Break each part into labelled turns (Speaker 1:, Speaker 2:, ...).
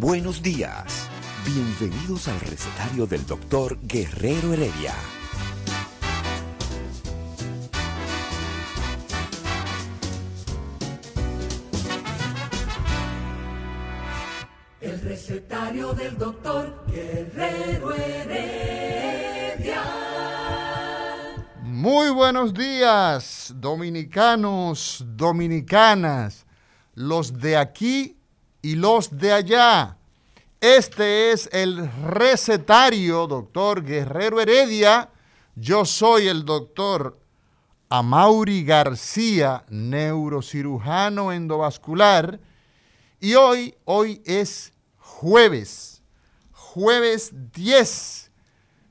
Speaker 1: Buenos días. Bienvenidos al recetario del doctor Guerrero Heredia.
Speaker 2: El recetario del doctor Guerrero Heredia.
Speaker 3: Muy buenos días, dominicanos, dominicanas, los de aquí y los de allá. Este es el recetario, doctor Guerrero Heredia. Yo soy el doctor Amauri García, neurocirujano endovascular. Y hoy, hoy es jueves, jueves 10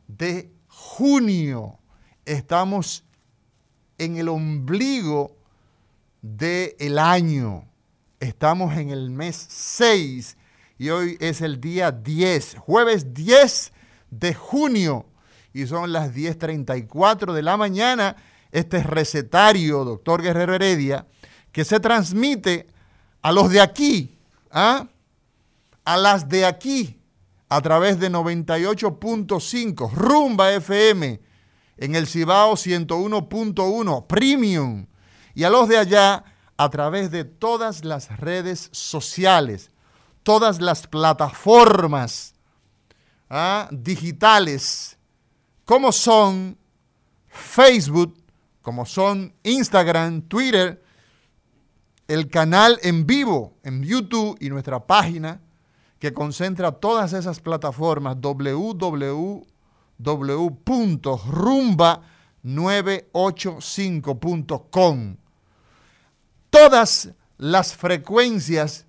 Speaker 3: de junio. Estamos en el ombligo del año. Estamos en el mes 6 y hoy es el día 10, jueves 10 de junio y son las 10.34 de la mañana. Este recetario, doctor Guerrero Heredia, que se transmite a los de aquí, ¿ah? a las de aquí, a través de 98.5, Rumba FM, en el Cibao 101.1, Premium, y a los de allá a través de todas las redes sociales, todas las plataformas ¿ah? digitales, como son Facebook, como son Instagram, Twitter, el canal en vivo en YouTube y nuestra página que concentra todas esas plataformas www.rumba985.com. Todas las frecuencias,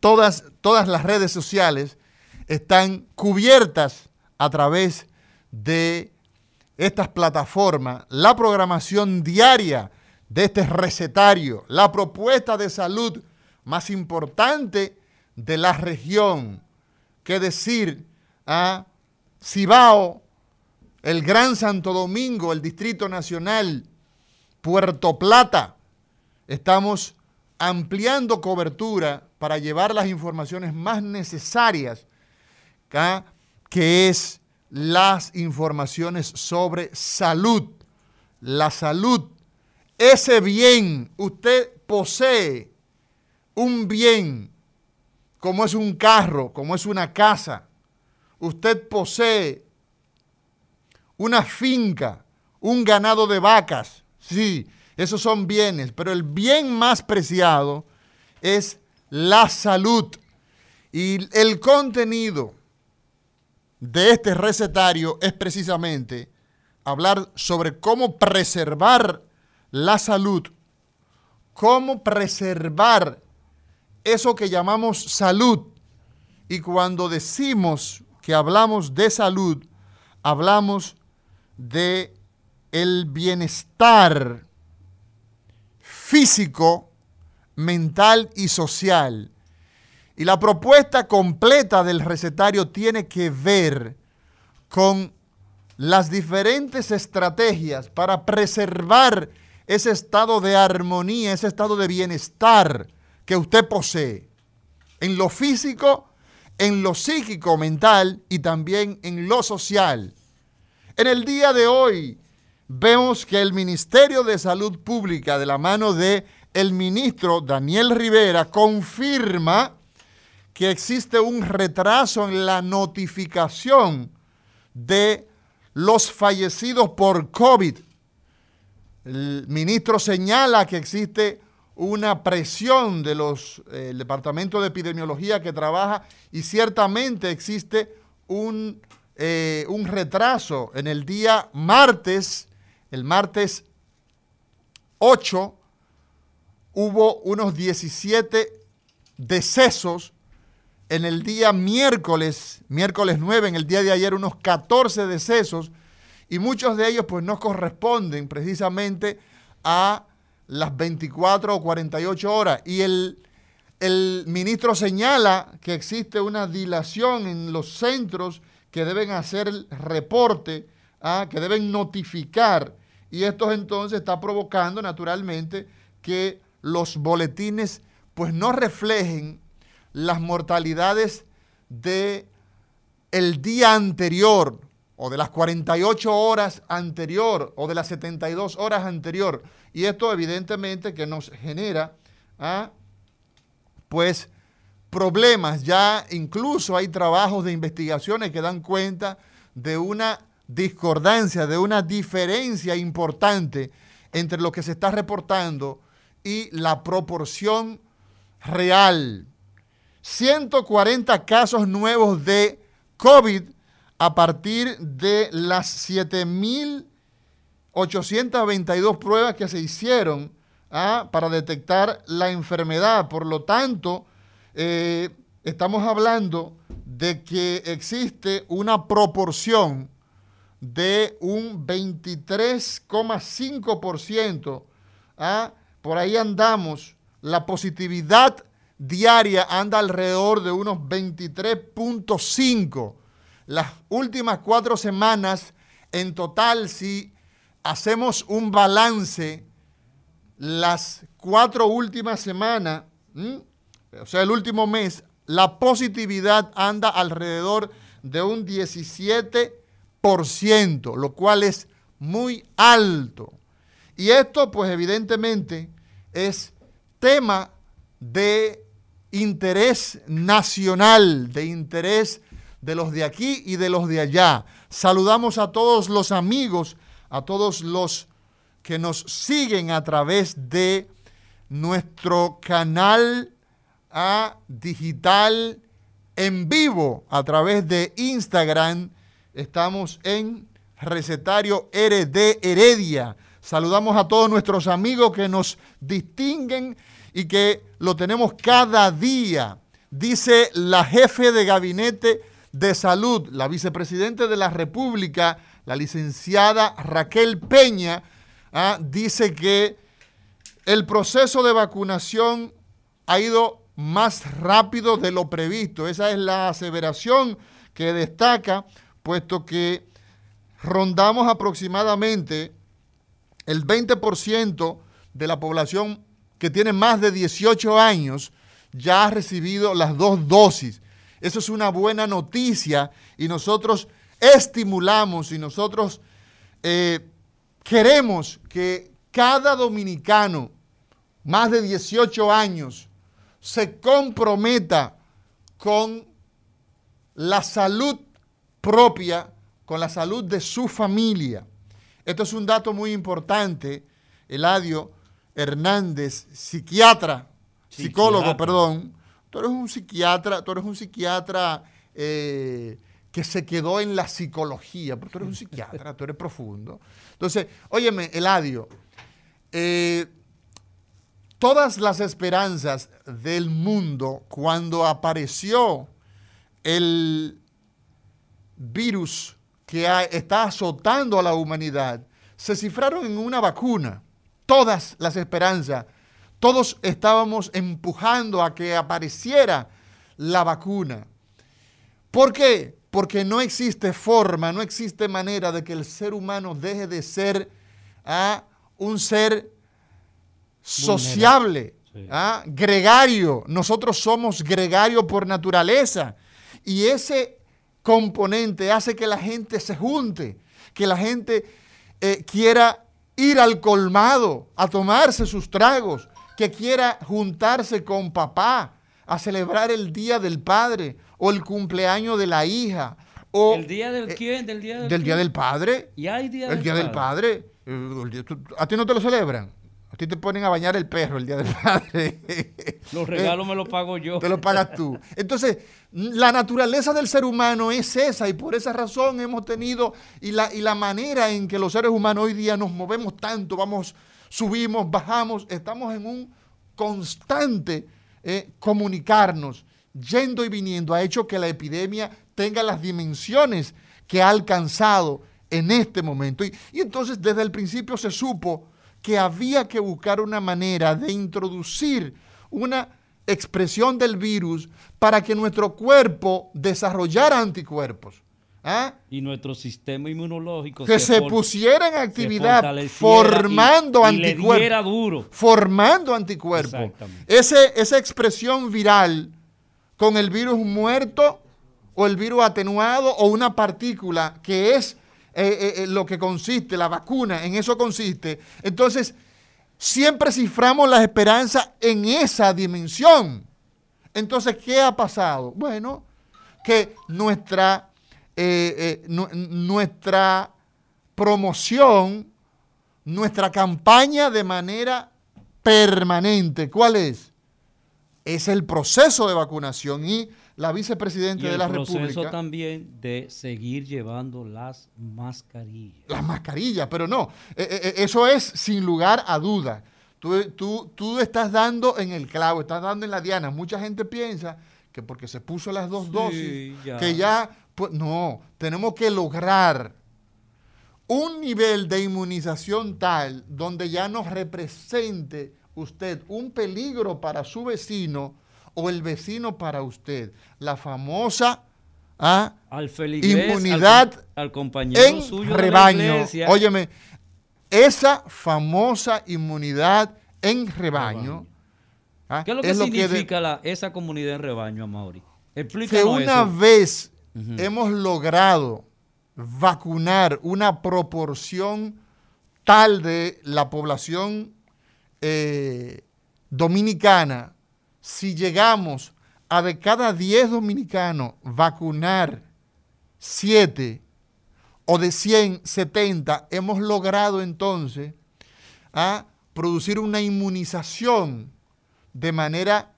Speaker 3: todas, todas las redes sociales están cubiertas a través de estas plataformas, la programación diaria de este recetario, la propuesta de salud más importante de la región, que decir a Cibao, el Gran Santo Domingo, el Distrito Nacional, Puerto Plata. Estamos ampliando cobertura para llevar las informaciones más necesarias, que es las informaciones sobre salud. La salud, ese bien, usted posee un bien, como es un carro, como es una casa. Usted posee una finca, un ganado de vacas. Sí, esos son bienes, pero el bien más preciado es la salud. Y el contenido de este recetario es precisamente hablar sobre cómo preservar la salud, cómo preservar eso que llamamos salud. Y cuando decimos que hablamos de salud, hablamos de el bienestar físico, mental y social. Y la propuesta completa del recetario tiene que ver con las diferentes estrategias para preservar ese estado de armonía, ese estado de bienestar que usted posee en lo físico, en lo psíquico, mental y también en lo social. En el día de hoy vemos que el Ministerio de Salud Pública, de la mano de el ministro Daniel Rivera, confirma que existe un retraso en la notificación de los fallecidos por COVID. El ministro señala que existe una presión de eh, Departamento de Epidemiología que trabaja y ciertamente existe un eh, un retraso en el día martes, el martes 8, hubo unos 17 decesos. En el día miércoles, miércoles 9, en el día de ayer, unos 14 decesos. Y muchos de ellos pues no corresponden precisamente a las 24 o 48 horas. Y el, el ministro señala que existe una dilación en los centros que deben hacer el reporte, ¿ah? que deben notificar y esto entonces está provocando naturalmente que los boletines pues no reflejen las mortalidades de el día anterior o de las 48 horas anterior o de las 72 horas anterior. Y esto evidentemente que nos genera ¿ah? pues problemas. Ya incluso hay trabajos de investigaciones que dan cuenta de una discordancia, de una diferencia importante entre lo que se está reportando y la proporción real. 140 casos nuevos de COVID a partir de las 7.822 pruebas que se hicieron ¿ah? para detectar la enfermedad. Por lo tanto, eh, estamos hablando de que existe una proporción de un 23,5%. ¿ah? Por ahí andamos. La positividad diaria anda alrededor de unos 23.5. Las últimas cuatro semanas, en total, si hacemos un balance, las cuatro últimas semanas, o sea, el último mes, la positividad anda alrededor de un 17 lo cual es muy alto. Y esto, pues evidentemente, es tema de interés nacional, de interés de los de aquí y de los de allá. Saludamos a todos los amigos, a todos los que nos siguen a través de nuestro canal a digital en vivo, a través de Instagram Estamos en recetario RD Heredia. Saludamos a todos nuestros amigos que nos distinguen y que lo tenemos cada día. Dice la jefe de gabinete de salud, la vicepresidente de la República, la licenciada Raquel Peña, ah, dice que el proceso de vacunación ha ido más rápido de lo previsto. Esa es la aseveración que destaca puesto que rondamos aproximadamente el 20% de la población que tiene más de 18 años ya ha recibido las dos dosis. Eso es una buena noticia y nosotros estimulamos y nosotros eh, queremos que cada dominicano más de 18 años se comprometa con la salud propia con la salud de su familia. Esto es un dato muy importante. Eladio Hernández, psiquiatra, psicólogo, perdón. Tú eres un psiquiatra, tú eres un psiquiatra eh, que se quedó en la psicología, pero tú eres un psiquiatra, tú eres profundo. Entonces, óyeme, Eladio, eh, todas las esperanzas del mundo cuando apareció el virus que está azotando a la humanidad se cifraron en una vacuna. Todas las esperanzas, todos estábamos empujando a que apareciera la vacuna. ¿Por qué? Porque no existe forma, no existe manera de que el ser humano deje de ser ¿ah? un ser sociable, ¿ah? gregario. Nosotros somos gregario por naturaleza. Y ese componente hace que la gente se junte, que la gente eh, quiera ir al colmado a tomarse sus tragos, que quiera juntarse con papá a celebrar el Día del Padre o el cumpleaños de la hija. O,
Speaker 4: ¿El día del eh, quién? ¿Del
Speaker 3: día del, día del Padre?
Speaker 4: ¿Y hay día
Speaker 3: el Día del Padre. Eh, ¿A ti no te lo celebran? A ti te ponen a bañar el perro el día del padre.
Speaker 4: Los regalos me los pago yo.
Speaker 3: Te los pagas tú. Entonces, la naturaleza del ser humano es esa y por esa razón hemos tenido y la, y la manera en que los seres humanos hoy día nos movemos tanto, vamos, subimos, bajamos, estamos en un constante eh, comunicarnos, yendo y viniendo, ha hecho que la epidemia tenga las dimensiones que ha alcanzado en este momento. Y, y entonces desde el principio se supo que había que buscar una manera de introducir una expresión del virus para que nuestro cuerpo desarrollara anticuerpos. ¿ah?
Speaker 4: Y nuestro sistema inmunológico
Speaker 3: que se, pusiera en actividad formando anticuerpos.
Speaker 4: duro.
Speaker 3: Formando anticuerpos. Ese, esa expresión viral con el virus muerto o el virus atenuado o una partícula que es eh, eh, eh, lo que consiste, la vacuna, en eso consiste. Entonces, siempre ciframos las esperanzas en esa dimensión. Entonces, ¿qué ha pasado? Bueno, que nuestra, nuestra promoción, nuestra campaña de manera permanente, ¿cuál es? Es el proceso de vacunación y la vicepresidenta de la República. El proceso
Speaker 4: también de seguir llevando las mascarillas.
Speaker 3: Las mascarillas, pero no, eh, eh, eh, eso es sin lugar a duda. Tú, tú, tú, estás dando en el clavo, estás dando en la diana. Mucha gente piensa que porque se puso las dos dosis, que ya, pues, no, tenemos que lograr un nivel de inmunización tal donde ya no represente usted un peligro para su vecino o el vecino para usted. La famosa ¿ah? inmunidad
Speaker 4: al, compañero
Speaker 3: en
Speaker 4: suyo
Speaker 3: rebaño. Óyeme, esa famosa inmunidad en rebaño.
Speaker 4: ¿ah? ¿Qué es lo que significa esa comunidad en rebaño, Mauri?
Speaker 3: que una vez hemos logrado vacunar una proporción tal de la población eh, dominicana si llegamos a de cada 10 dominicanos vacunar 7 o de 170, hemos logrado entonces a ¿ah? producir una inmunización de manera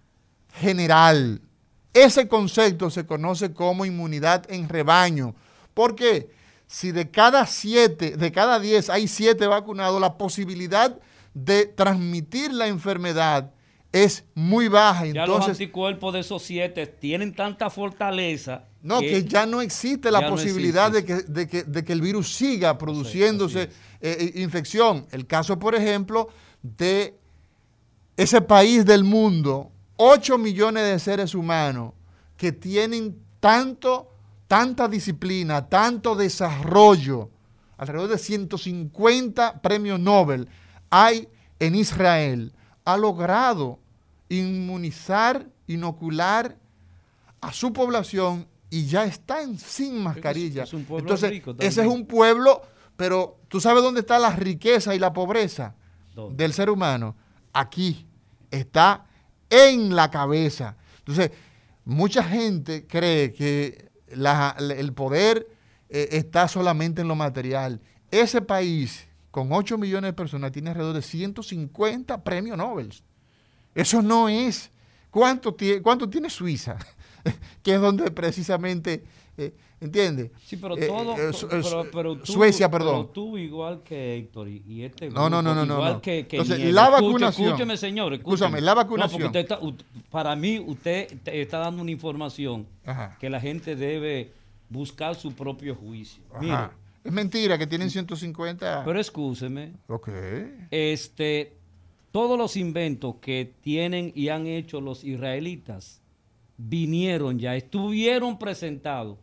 Speaker 3: general. Ese concepto se conoce como inmunidad en rebaño. porque Si de cada 7, de cada 10 hay 7 vacunados, la posibilidad de transmitir la enfermedad es muy baja.
Speaker 4: Ya los anticuerpos de esos siete tienen tanta fortaleza.
Speaker 3: No, que, ya no existe la posibilidad De, que, el virus siga produciéndose eh, eh, infección. El caso, por ejemplo, de ese país del mundo, 8 millones de seres humanos que tienen tanto, tanta disciplina, tanto desarrollo, alrededor de 150 premios Nobel hay en Israel, ha logrado inmunizar, inocular a su población y ya están sin mascarilla. Entonces, ese es un pueblo, pero ¿tú sabes dónde está la riqueza y la pobreza del ser humano? Aquí, está en la cabeza. Entonces, mucha gente cree que el poder eh, está solamente en lo material. Ese país, con 8 millones de personas, tiene alrededor de 150 premios Nobel. Eso no es. ¿Cuánto, cuánto tiene Suiza? que es donde precisamente, eh, ¿entiendes?
Speaker 4: Sí, pero eh, todo, eh, pero, tú,
Speaker 3: Suecia, perdón.
Speaker 4: Pero tú igual que Héctor y este
Speaker 3: grupo, no, no, no, no,
Speaker 4: igual
Speaker 3: no.
Speaker 4: que, que
Speaker 3: Entonces, la vacunación.
Speaker 4: Escúcheme, señor, escúcheme.
Speaker 3: la vacunación.
Speaker 4: para mí, usted está dando una información que la gente debe buscar su propio juicio. Ajá.
Speaker 3: es mentira que tienen 150.
Speaker 4: Pero escúcheme.
Speaker 3: Ok.
Speaker 4: Este, todos los inventos que tienen y han hecho los israelitas vinieron ya, estuvieron presentados.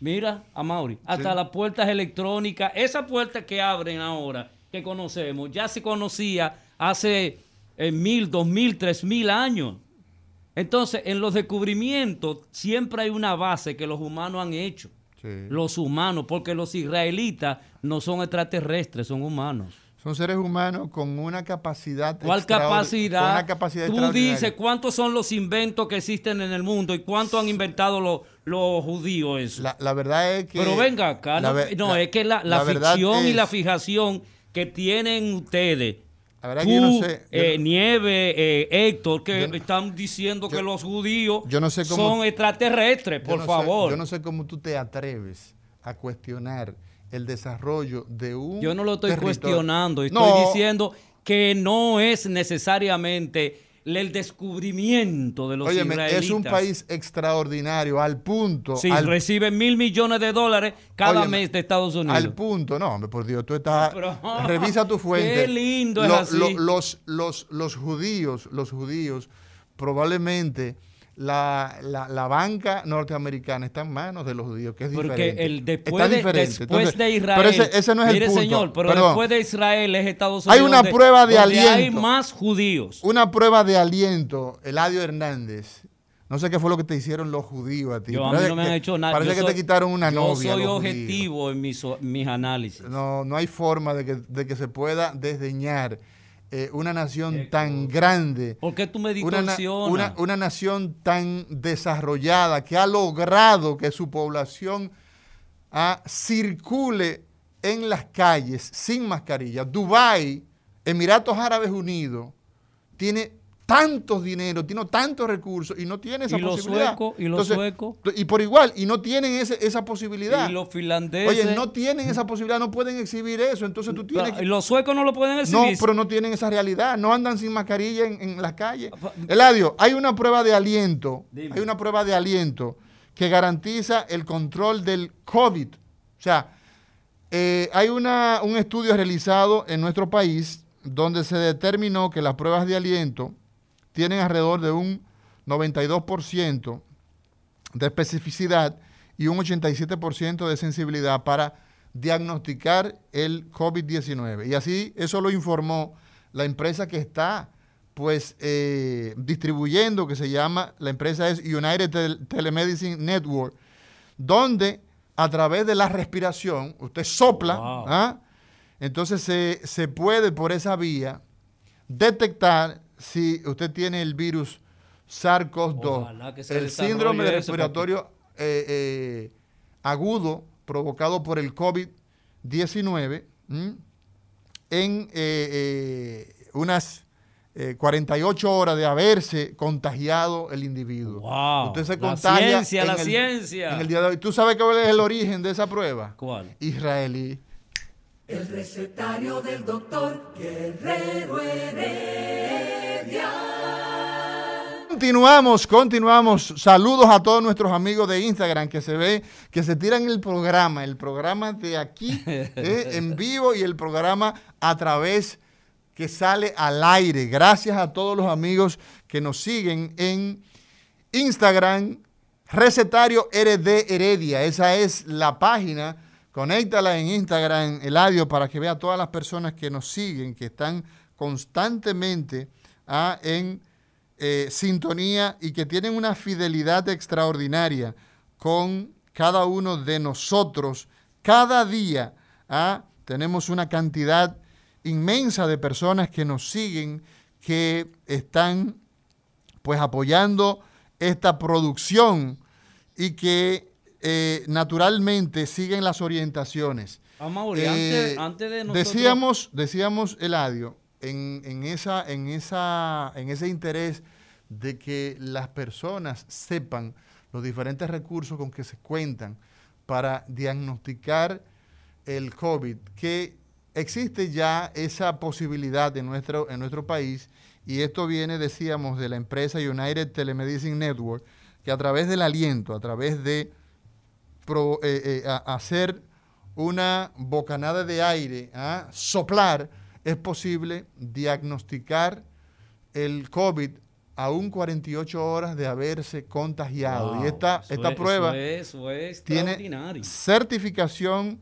Speaker 4: Mira, a Mauri, hasta las puertas electrónicas, esa puerta que abren ahora, que conocemos, ya se conocía hace eh, mil, dos mil, tres mil años. Entonces, en los descubrimientos siempre hay una base que los humanos han hecho. Los humanos, porque los israelitas no son extraterrestres, son humanos.
Speaker 3: Son seres humanos con una capacidad.
Speaker 4: ¿Cuál capacidad? Tú dices cuántos son los inventos que existen en el mundo y cuánto han inventado los, los judíos eso.
Speaker 3: La, verdad es que.
Speaker 4: Pero venga acá, no, es que la, ficción y la fijación que tienen ustedes
Speaker 3: La verdad que yo no
Speaker 4: Tú,
Speaker 3: sé. yo
Speaker 4: eh,
Speaker 3: no-
Speaker 4: Nieve, eh, Héctor, que
Speaker 3: Yo
Speaker 4: están diciendo que los judíos
Speaker 3: yo no sé cómo-
Speaker 4: son extraterrestres, por
Speaker 3: sé-
Speaker 4: favor.
Speaker 3: yo no sé cómo tú te atreves a cuestionar el desarrollo de un.
Speaker 4: Yo no lo estoy
Speaker 3: territorio.
Speaker 4: cuestionando, estoy
Speaker 3: No,
Speaker 4: diciendo que no es necesariamente el descubrimiento de los
Speaker 3: Óyeme,
Speaker 4: israelitas.
Speaker 3: es un país extraordinario al punto.
Speaker 4: Sí,
Speaker 3: al,
Speaker 4: reciben mil millones de dólares cada
Speaker 3: Óyeme,
Speaker 4: mes de Estados Unidos.
Speaker 3: al punto, no, hombre, por Dios, tú estás.
Speaker 4: Pero,
Speaker 3: revisa tu fuente.
Speaker 4: qué lindo es
Speaker 3: Lo-
Speaker 4: así.
Speaker 3: lo- los, los, los judíos, los judíos, probablemente la, la, la banca norteamericana está en manos de los judíos, que es
Speaker 4: Porque
Speaker 3: diferente.
Speaker 4: el después,
Speaker 3: Está
Speaker 4: de,
Speaker 3: diferente.
Speaker 4: después
Speaker 3: Entonces,
Speaker 4: de Israel.
Speaker 3: Pero ese, ese no es
Speaker 4: mire,
Speaker 3: el punto.
Speaker 4: señor, pero
Speaker 3: Perdón.
Speaker 4: después de Israel es Estados
Speaker 3: Hay
Speaker 4: Unidos.
Speaker 3: una
Speaker 4: donde-
Speaker 3: prueba de
Speaker 4: donde Hay
Speaker 3: aliento.
Speaker 4: más judíos.
Speaker 3: Una prueba de aliento, Eladio Hernández. No sé qué fue lo que te hicieron los judíos a ti.
Speaker 4: Yo, a mí no me han hecho nada.
Speaker 3: Parece
Speaker 4: Yo
Speaker 3: que
Speaker 4: soy-
Speaker 3: te quitaron una
Speaker 4: yo
Speaker 3: novia.
Speaker 4: soy
Speaker 3: los judíos.
Speaker 4: objetivo en mis, mis análisis.
Speaker 3: No, no hay forma de que, de que se pueda desdeñar eh, una nación tan grande,
Speaker 4: ¿Por qué tú me
Speaker 3: una, na-
Speaker 4: distorsionas?
Speaker 3: una, una nación tan desarrollada que ha logrado que su población ah, circule en las calles sin mascarilla. Dubái, Emiratos Árabes Unidos, tiene tantos dinero, tiene tantos recursos y no tiene esa
Speaker 4: ¿Y los
Speaker 3: posibilidad.
Speaker 4: suecos? ¿Y los suecos?
Speaker 3: Y por igual, y no tienen ese- esa posibilidad.
Speaker 4: Y los finlandeses.
Speaker 3: Oye, no tienen esa posibilidad, no pueden exhibir eso, entonces tú tienes
Speaker 4: Ah,
Speaker 3: que...
Speaker 4: Y los suecos no lo pueden
Speaker 3: No,
Speaker 4: exhibir.
Speaker 3: pero no tienen esa realidad, no andan sin mascarilla en, en las calles.
Speaker 4: Pa-
Speaker 3: Eladio, hay una prueba de aliento,
Speaker 4: Dime.
Speaker 3: hay una prueba de aliento que garantiza el control del COVID. O sea, eh, hay una, un estudio realizado en nuestro país donde se determinó que las pruebas de aliento tienen alrededor de un 92% de especificidad y un 87% de sensibilidad para diagnosticar el COVID-19. Y así eso lo informó la empresa que está pues eh, distribuyendo, que se llama, la empresa es United Tel- Telemedicine Network, donde a través de la respiración, usted sopla,
Speaker 4: Wow.
Speaker 3: ¿ah? entonces se, se puede por esa vía detectar si usted tiene el virus SARS-CoV-2,
Speaker 4: Ojalá que se
Speaker 3: el síndrome respiratorio eh, eh, agudo provocado por el COVID-19 ¿m? en eh, eh, unas eh, 48 horas de haberse contagiado el individuo.
Speaker 4: Wow.
Speaker 3: Usted se
Speaker 4: La
Speaker 3: contagia
Speaker 4: ciencia,
Speaker 3: en
Speaker 4: la
Speaker 3: el-
Speaker 4: ciencia.
Speaker 3: En el día de hoy. ¿Tú sabes cuál es el origen de esa prueba?
Speaker 4: ¿Cuál?
Speaker 3: Israelí.
Speaker 2: El recetario del doctor Guerrero Heredia.
Speaker 3: Continuamos, continuamos. Saludos a todos nuestros amigos de Instagram que se ve, que se tiran el programa, el programa de aquí eh, en vivo y el programa a través que sale al aire. Gracias a todos los amigos que nos siguen en Instagram, Recetario RD Heredia. Esa es la página. Conéctala en Instagram, Eladio, para que vea todas las personas que nos siguen, que están constantemente ah, en eh, sintonía y que tienen una fidelidad extraordinaria con cada uno de nosotros. Cada día ah, tenemos una cantidad inmensa de personas que nos siguen, que están pues apoyando esta producción y que eh, naturalmente siguen las orientaciones.
Speaker 4: Amaury,
Speaker 3: Eh,
Speaker 4: antes, antes de nosotros...
Speaker 3: decíamos, decíamos, Eladio, en, en esa, en, esa, en ese interés de que las personas sepan los diferentes recursos con que se cuentan para diagnosticar el COVID, que existe ya esa posibilidad en nuestro, en nuestro país, y esto viene, decíamos, de la empresa United Telemedicine Network, que a través del aliento, a través de pro- eh, eh, a- hacer una bocanada de aire, ¿ah? soplar, es posible diagnosticar el COVID aún 48 horas de haberse contagiado.
Speaker 4: Wow,
Speaker 3: y esta, esta
Speaker 4: es-
Speaker 3: prueba
Speaker 4: Eso es, eso es
Speaker 3: tiene certificación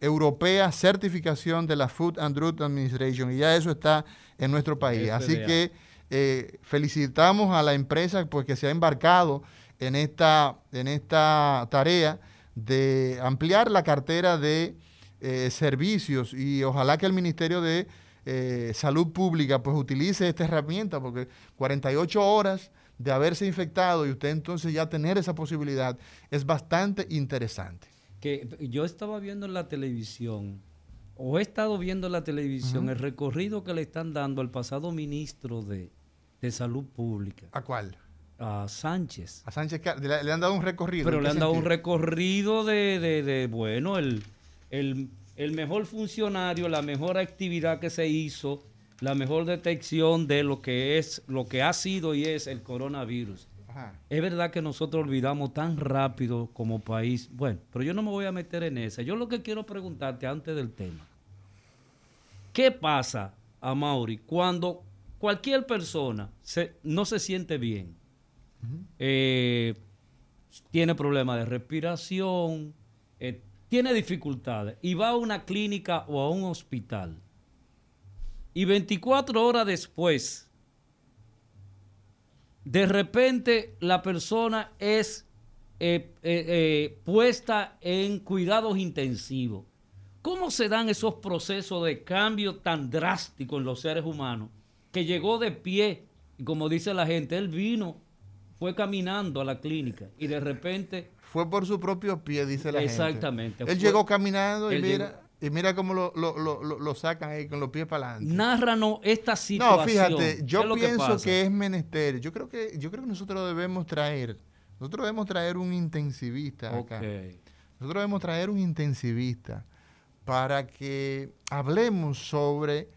Speaker 3: europea, certificación de la Food and Drug Administration, y ya eso está en nuestro país. Así que eh, felicitamos a la empresa pues, que se ha embarcado en esta, en esta tarea de ampliar la cartera de eh, servicios y ojalá que el Ministerio de eh, Salud Pública pues utilice esta herramienta porque 48 horas de haberse infectado y usted entonces ya tener esa posibilidad es bastante interesante.
Speaker 4: que yo estaba viendo en la televisión o he estado viendo en la televisión el recorrido que le están dando al pasado ministro de, de Salud Pública,
Speaker 3: ¿A cuál?
Speaker 4: A Sánchez.
Speaker 3: A Sánchez le, le han dado un recorrido.
Speaker 4: Pero
Speaker 3: ¿en
Speaker 4: le han dado un recorrido de, de- de, bueno, el, el, el mejor funcionario, la mejor actividad que se hizo, la mejor detección de lo que es, lo que ha sido y es el coronavirus.
Speaker 3: Ajá.
Speaker 4: Es verdad que nosotros olvidamos tan rápido como país. Bueno, pero yo no me voy a meter en esa. Yo lo que quiero preguntarte antes del tema. ¿Qué pasa, a Mauri, cuando cualquier persona se- no se siente bien? Eh, tiene problemas de respiración, eh, tiene dificultades y va a una clínica o a un hospital. Y 24 horas después, de repente la persona es eh, puesta en cuidados intensivos. ¿Cómo se dan esos procesos de cambio tan drástico en los seres humanos? Que llegó de pie, y como dice la gente, él vino, fue caminando a la clínica y de repente
Speaker 3: Fue por su propio pie, dice la gente.
Speaker 4: Exactamente.
Speaker 3: Él llegó caminando y mira, y mira cómo lo, lo- lo- lo- sacan ahí con los pies para adelante.
Speaker 4: Nárranos esta situación.
Speaker 3: No, fíjate,
Speaker 4: ¿Qué
Speaker 3: yo pienso que, es menester. Yo creo que, yo creo que nosotros debemos traer, nosotros debemos traer un intensivista acá. Nosotros debemos traer un intensivista para que hablemos sobre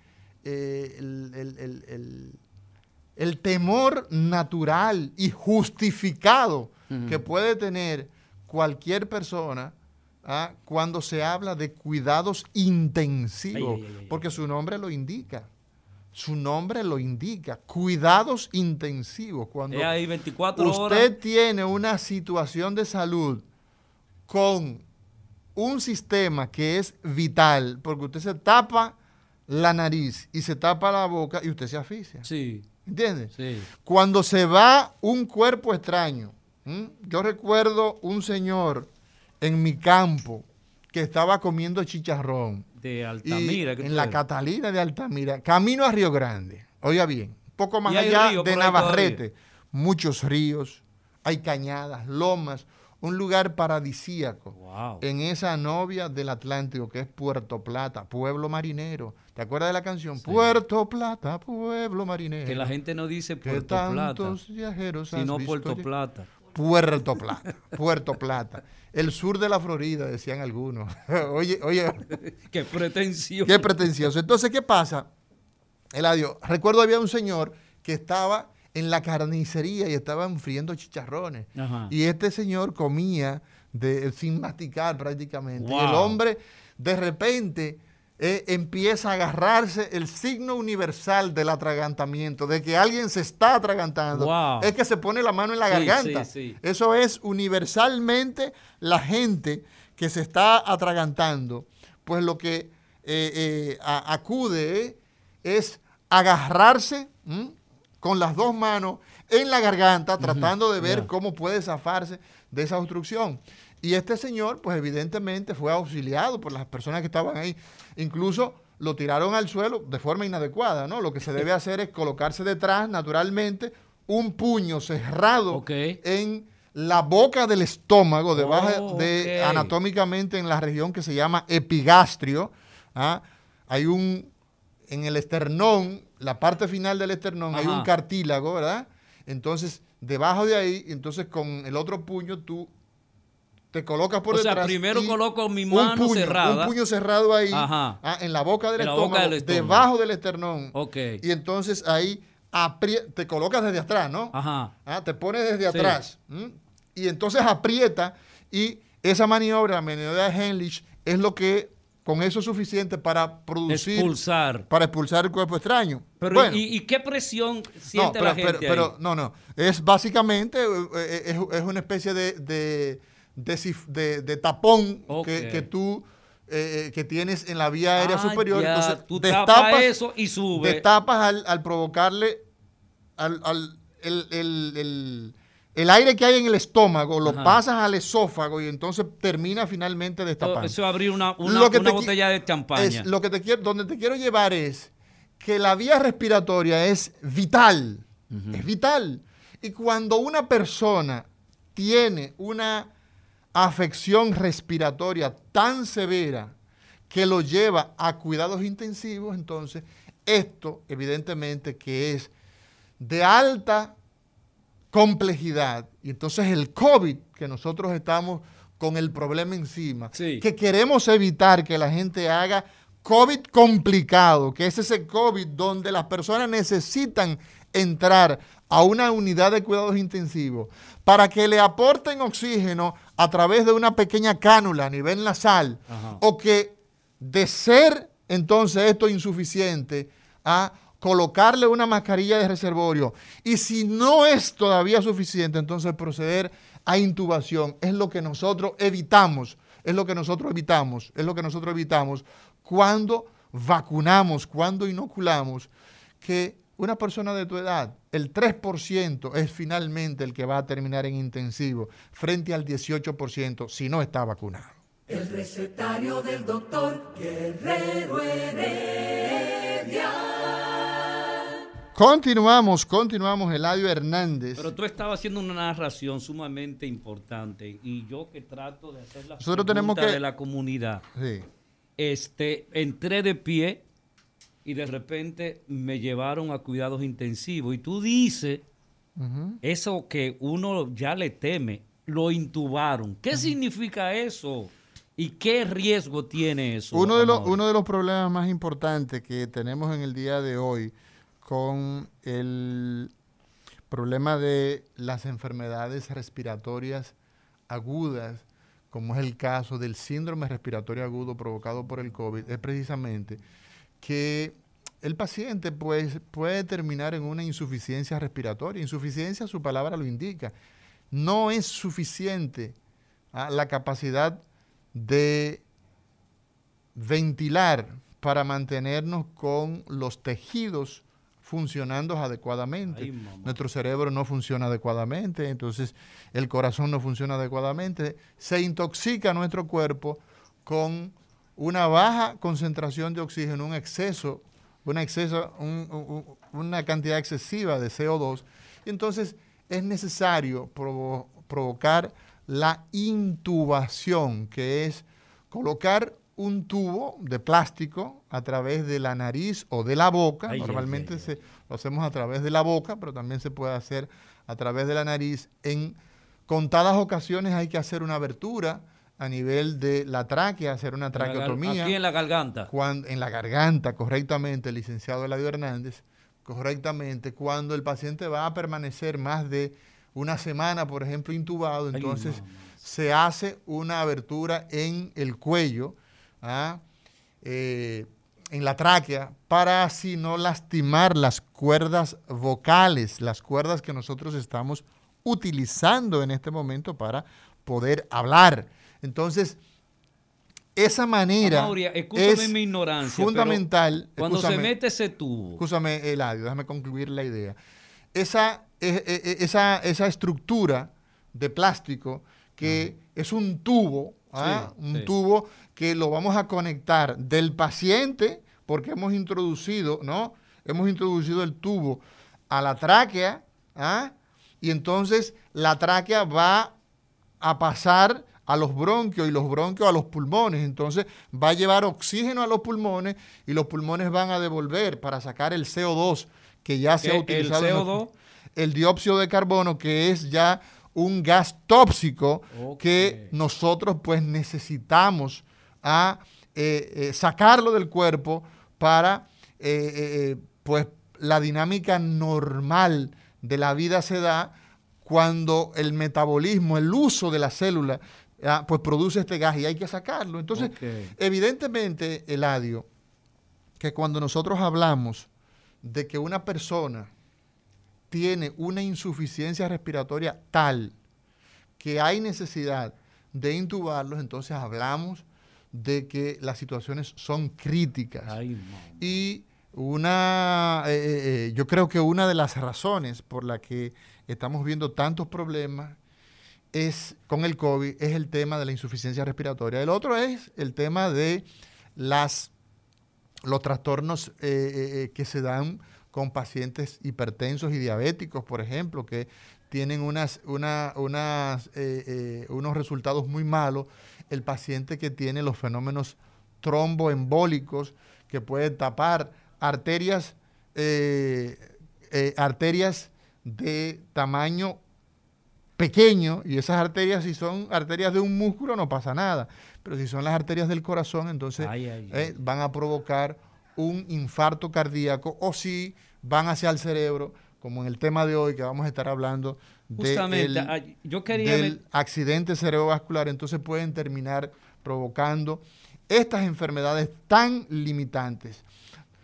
Speaker 3: eh, el, el- el- el- temor natural y justificado que puede tener cualquier persona ¿ah? cuando se habla de cuidados intensivos,
Speaker 4: Ay, ay, ay, ay.
Speaker 3: porque su nombre lo indica. Su nombre lo indica, cuidados intensivos. Cuando
Speaker 4: Es ahí 24
Speaker 3: usted
Speaker 4: horas.
Speaker 3: tiene una situación de salud con un sistema que es vital, porque usted se tapa la nariz y se tapa la boca y usted se asfixia.
Speaker 4: Sí,
Speaker 3: ¿Entiende?
Speaker 4: sí.
Speaker 3: Cuando se va un cuerpo extraño, ¿m? yo recuerdo un señor en mi campo que estaba comiendo chicharrón
Speaker 4: De Altamira.
Speaker 3: en la. Catalina de Altamira, camino a Río Grande. Oiga bien, un poco más allá
Speaker 4: río
Speaker 3: de Navarrete, muchos ríos, hay cañadas, lomas, un lugar paradisíaco.
Speaker 4: Wow.
Speaker 3: En esa novia del Atlántico que es Puerto Plata, pueblo marinero. ¿Te acuerdas de la canción? Puerto Plata, pueblo marinero.
Speaker 4: Que la gente no dice Puerto Plata,
Speaker 3: viajeros
Speaker 4: sino Puerto Plata.
Speaker 3: Puerto Plata, Puerto Plata. El sur de la Florida, decían algunos. oye, oye,
Speaker 4: Qué pretensión.
Speaker 3: Qué pretencioso. Entonces, ¿qué pasa? Eladio, recuerdo había un señor que estaba en la carnicería y estaban friendo chicharrones.
Speaker 4: Ajá.
Speaker 3: Y este señor comía de, sin masticar prácticamente. Y el hombre, de repente, eh, empieza a agarrarse el signo universal del atragantamiento, de que alguien se está atragantando.
Speaker 4: Wow.
Speaker 3: Es que se pone la mano en la
Speaker 4: Sí,
Speaker 3: garganta.
Speaker 4: sí, sí.
Speaker 3: Eso es universalmente la gente que se está atragantando, pues lo que eh, eh, a- acude es agarrarse ¿m? con las dos manos en la garganta, tratando de ver cómo puede zafarse de esa obstrucción. Y este señor, pues evidentemente fue auxiliado por las personas que estaban ahí. Incluso lo tiraron al suelo de forma inadecuada, ¿no? Lo que se debe hacer es colocarse detrás, naturalmente, un puño cerrado en la boca del estómago, debajo
Speaker 4: Oh,
Speaker 3: de anatómicamente en la región que se llama epigastrio. ¿ah? Hay un, en el esternón, la parte final del esternón, hay un cartílago, ¿verdad? Entonces, debajo de ahí, entonces con el otro puño tú te colocas por
Speaker 4: O sea,
Speaker 3: detrás.
Speaker 4: primero
Speaker 3: y
Speaker 4: coloco mi
Speaker 3: un
Speaker 4: mano
Speaker 3: puño,
Speaker 4: cerrada.
Speaker 3: Un puño cerrado ahí,
Speaker 4: Ajá.
Speaker 3: ah, en la boca del
Speaker 4: En la
Speaker 3: estómago,
Speaker 4: boca del estómago.
Speaker 3: debajo del esternón.
Speaker 4: Ok.
Speaker 3: Y entonces ahí te colocas desde atrás, ¿no?
Speaker 4: Ajá.
Speaker 3: Ah, te pones desde
Speaker 4: Sí.
Speaker 3: atrás. ¿m? Y entonces aprieta y esa maniobra, la maniobra de Henlich, es lo que con eso es suficiente para producir,
Speaker 4: Expulsar.
Speaker 3: para expulsar el cuerpo extraño.
Speaker 4: Pero
Speaker 3: Bueno,
Speaker 4: ¿y, y qué presión
Speaker 3: no,
Speaker 4: siente
Speaker 3: pero,
Speaker 4: la gente
Speaker 3: pero- pero-
Speaker 4: ahí?
Speaker 3: no, no, es básicamente, eh, eh, es, es una especie de, de, de sif- de- de tapón que, que tú, eh, eh, que tienes en la vía aérea
Speaker 4: Ah,
Speaker 3: superior.
Speaker 4: ya,
Speaker 3: Entonces,
Speaker 4: tú
Speaker 3: destapas-
Speaker 4: tapas eso y sube.
Speaker 3: destapas al, al provocarle al, al- el, el- el- el aire que hay en el estómago, lo
Speaker 4: Ajá.
Speaker 3: pasas al esófago y entonces termina finalmente destapando.
Speaker 4: eso es abrir una, una,
Speaker 3: Lo que
Speaker 4: una
Speaker 3: te qui-
Speaker 4: botella de champaña.
Speaker 3: Es, lo que te quiero, donde te quiero llevar es que la vía respiratoria es vital, es vital. Y cuando una persona tiene una afección respiratoria tan severa que lo lleva a cuidados intensivos, entonces esto evidentemente que es de alta complejidad. Y entonces el COVID, que nosotros estamos con el problema encima, que queremos evitar que la gente haga COVID complicado, que es ese COVID donde las personas necesitan entrar a una unidad de cuidados intensivos para que le aporten oxígeno a través de una pequeña cánula a nivel nasal, o que de ser entonces esto insuficiente, a colocarle una mascarilla de reservorio. Y si no es todavía suficiente, entonces proceder a intubación. Es lo que nosotros evitamos, es lo que nosotros evitamos, es lo que nosotros evitamos cuando vacunamos, cuando inoculamos, que una persona de tu edad, el 3% es finalmente el que va a terminar en intensivo, frente al 18% si no está vacunado.
Speaker 2: El recetario del doctor Guerrero Heredia.
Speaker 3: Continuamos, continuamos, Eladio Hernández.
Speaker 4: Pero tú estabas haciendo una narración sumamente importante y yo que trato de hacer la
Speaker 3: Nosotros tenemos que...
Speaker 4: de la comunidad.
Speaker 3: Sí
Speaker 4: este, entré de pie y de repente me llevaron a cuidados intensivos. Y tú dices, eso que uno ya le teme, lo intubaron. ¿Qué significa eso? ¿Y qué riesgo tiene eso?
Speaker 3: Uno de, los, uno de los problemas más importantes que tenemos en el día de hoy con el problema de las enfermedades respiratorias agudas como es el caso del síndrome respiratorio agudo provocado por el COVID, es precisamente que el paciente pues, puede terminar en una insuficiencia respiratoria. Insuficiencia, su palabra lo indica. No es suficiente ¿ah? la capacidad de ventilar para mantenernos con los tejidos funcionando adecuadamente. Nuestro cerebro no funciona adecuadamente, entonces el corazón no funciona adecuadamente. Se intoxica nuestro cuerpo con una baja concentración de oxígeno, un exceso, una, exceso, una cantidad excesiva de CO2. Entonces es necesario provocar la intubación, que es colocar un tubo de plástico a través de la nariz o de la boca. Normalmente Se, lo hacemos a través de la boca, pero también se puede hacer a través de la nariz. En contadas ocasiones hay que hacer una abertura a nivel de la tráquea, hacer una traqueotomía.
Speaker 4: Aquí en la garganta.
Speaker 3: Cuando, en la garganta, correctamente, el licenciado Eladio Hernández, correctamente, cuando el paciente va a permanecer más de una semana, por ejemplo, intubado, entonces se hace una abertura en el cuello, ¿ah? Eh, en la tráquea para así no lastimar las cuerdas vocales, las cuerdas que nosotros estamos utilizando en este momento para poder hablar. Entonces, esa manera es
Speaker 4: mi ignorancia,
Speaker 3: fundamental.
Speaker 4: Cuando se mete ese tubo.
Speaker 3: Escúchame, Eladio, déjame concluir la idea. Esa, e, e, e, esa, esa estructura de plástico que es un tubo, ¿ah? un tubo que lo vamos a conectar del paciente, porque hemos introducido, ¿no? Hemos introducido el tubo a la tráquea, ¿ah? y entonces la tráquea va a pasar a los bronquios y los bronquios a los pulmones. Entonces va a llevar oxígeno a los pulmones y los pulmones van a devolver para sacar el CO2 que ya se ha utilizado.
Speaker 4: ¿El CO2?
Speaker 3: el dióxido de carbono, que es ya un gas tóxico que nosotros pues necesitamos a eh, eh, sacarlo del cuerpo para, eh, pues la dinámica normal de la vida se da cuando el metabolismo, el uso de la célula, ah, pues produce este gas y hay que sacarlo. Entonces, evidentemente, Eladio, que cuando nosotros hablamos de que una persona tiene una insuficiencia respiratoria tal que hay necesidad de intubarlos, entonces hablamos de que las situaciones son críticas. y una, eh, eh, eh, yo creo que una de las razones por la que estamos viendo tantos problemas es con el COVID es el tema de la insuficiencia respiratoria. El otro es el tema de las, los trastornos que se dan con pacientes hipertensos y diabéticos, por ejemplo, que tienen unas, unos resultados muy malos el paciente que tiene los fenómenos tromboembólicos que pueden tapar arterias, eh, eh, arterias de tamaño pequeño y esas arterias si son arterias de un músculo no pasa nada, pero si son las arterias del corazón entonces eh, van a provocar un infarto cardíaco o si van hacia el cerebro, como en el tema de hoy que vamos a estar hablando
Speaker 4: Justamente, ah, yo quería
Speaker 3: del accidente cerebrovascular, entonces pueden terminar provocando estas enfermedades tan limitantes.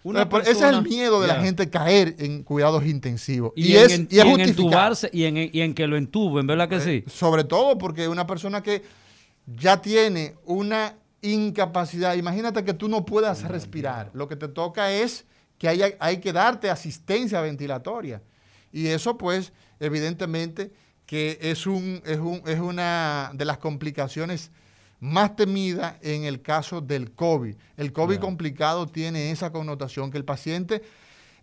Speaker 3: Ese es el miedo de la gente caer en cuidados intensivos.
Speaker 4: Y, es, en, y, en entubarse y en, que lo entuben, ¿verdad que eh,
Speaker 3: sí? Sobre todo porque una persona que ya tiene una incapacidad, imagínate que tú no puedas respirar, lo que te toca es que hay, hay que darte asistencia ventilatoria. Y eso pues evidentemente que es, un, es, un, es una de las complicaciones más temidas en el caso del COVID. El COVID complicado tiene esa connotación que el paciente,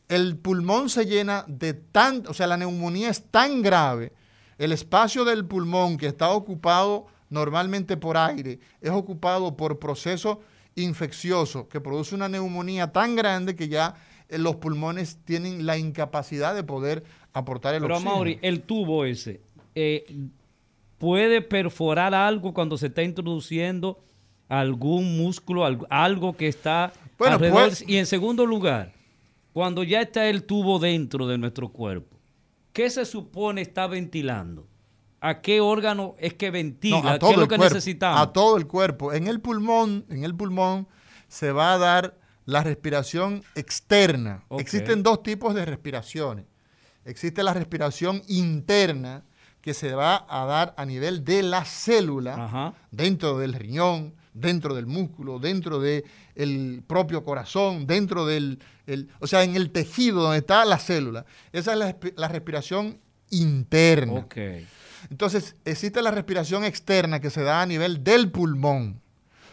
Speaker 3: el pulmón se llena de tan, o sea, la neumonía es tan grave, el espacio del pulmón que está ocupado normalmente por aire, es ocupado por proceso infeccioso que produce una neumonía tan grande que ya eh, los pulmones tienen la incapacidad de poder aportar el
Speaker 4: Pero, Mauri, el tubo ese, eh, ¿puede perforar algo cuando se está introduciendo algún músculo, algo, que está bueno, alrededor? Pues- y en segundo lugar, cuando ya está el tubo dentro de nuestro cuerpo, ¿qué se supone está ventilando? ¿A qué órgano es que ventila? ¿Qué es lo que necesitamos?
Speaker 3: A todo el cuerpo. En el pulmón, en el pulmón se va a dar la respiración externa. Existen dos tipos de respiraciones. Existe la respiración interna que se va a dar a nivel de la célula, dentro del riñón, dentro del músculo, dentro del propio corazón, dentro del, o sea, en el tejido donde está la célula. Esa es la, respiración interna. Entonces, existe la respiración externa que se da a nivel del pulmón,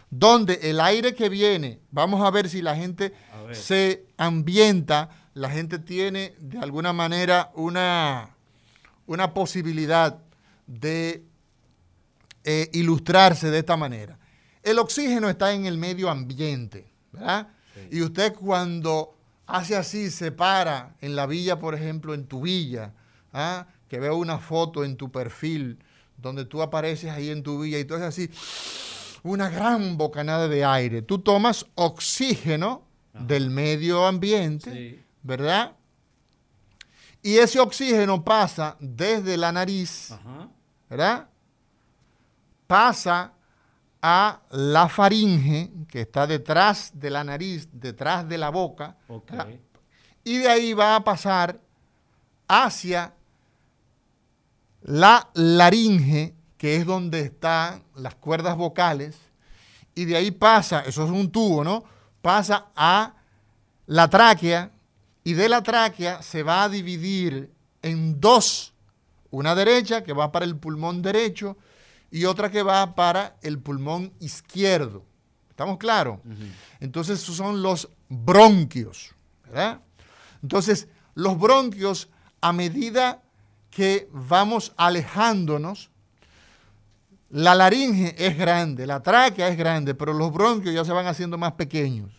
Speaker 3: donde el aire que viene, vamos a ver si la gente se ambienta la gente tiene de alguna manera una, una posibilidad de eh, ilustrarse de esta manera. El oxígeno está en el medio ambiente, ¿verdad? Y usted cuando hace así, se para en la villa, por ejemplo, en tu villa, ¿ah? que veo una foto en tu perfil donde tú apareces ahí en tu villa y tú haces así, una gran bocanada de aire. Tú tomas oxígeno del medio ambiente. ¿verdad? Y ese oxígeno pasa desde la nariz, ¿verdad? Pasa a la faringe, que está detrás de la nariz, detrás de la boca, y de ahí va a pasar hacia la laringe, que es donde están las cuerdas vocales, y de ahí pasa, eso es un tubo, ¿no? Pasa a la tráquea, y de la tráquea se va a dividir en dos, una derecha que va para el pulmón derecho y otra que va para el pulmón izquierdo. ¿Estamos claros? Entonces, esos son los bronquios, ¿verdad? Entonces, los bronquios, a medida que vamos alejándonos, la laringe es grande, la tráquea es grande, pero los bronquios ya se van haciendo más pequeños.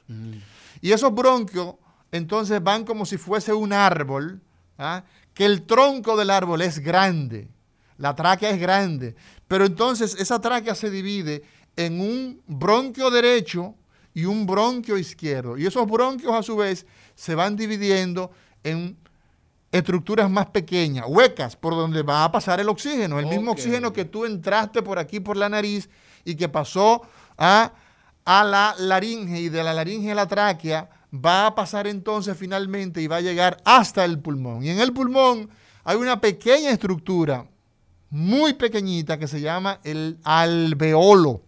Speaker 3: Y esos bronquios entonces van como si fuese un árbol, ¿ah? que el tronco del árbol es grande, la tráquea es grande, pero entonces esa tráquea se divide en un bronquio derecho y un bronquio izquierdo. Y esos bronquios a su vez se van dividiendo en estructuras más pequeñas, huecas, por donde va a pasar el oxígeno. El mismo oxígeno que tú entraste por aquí por la nariz y que pasó a, a la laringe y de la laringe a la tráquea va a pasar entonces finalmente y va a llegar hasta el pulmón. Y en el pulmón hay una pequeña estructura, muy pequeñita, que se llama el alveolo.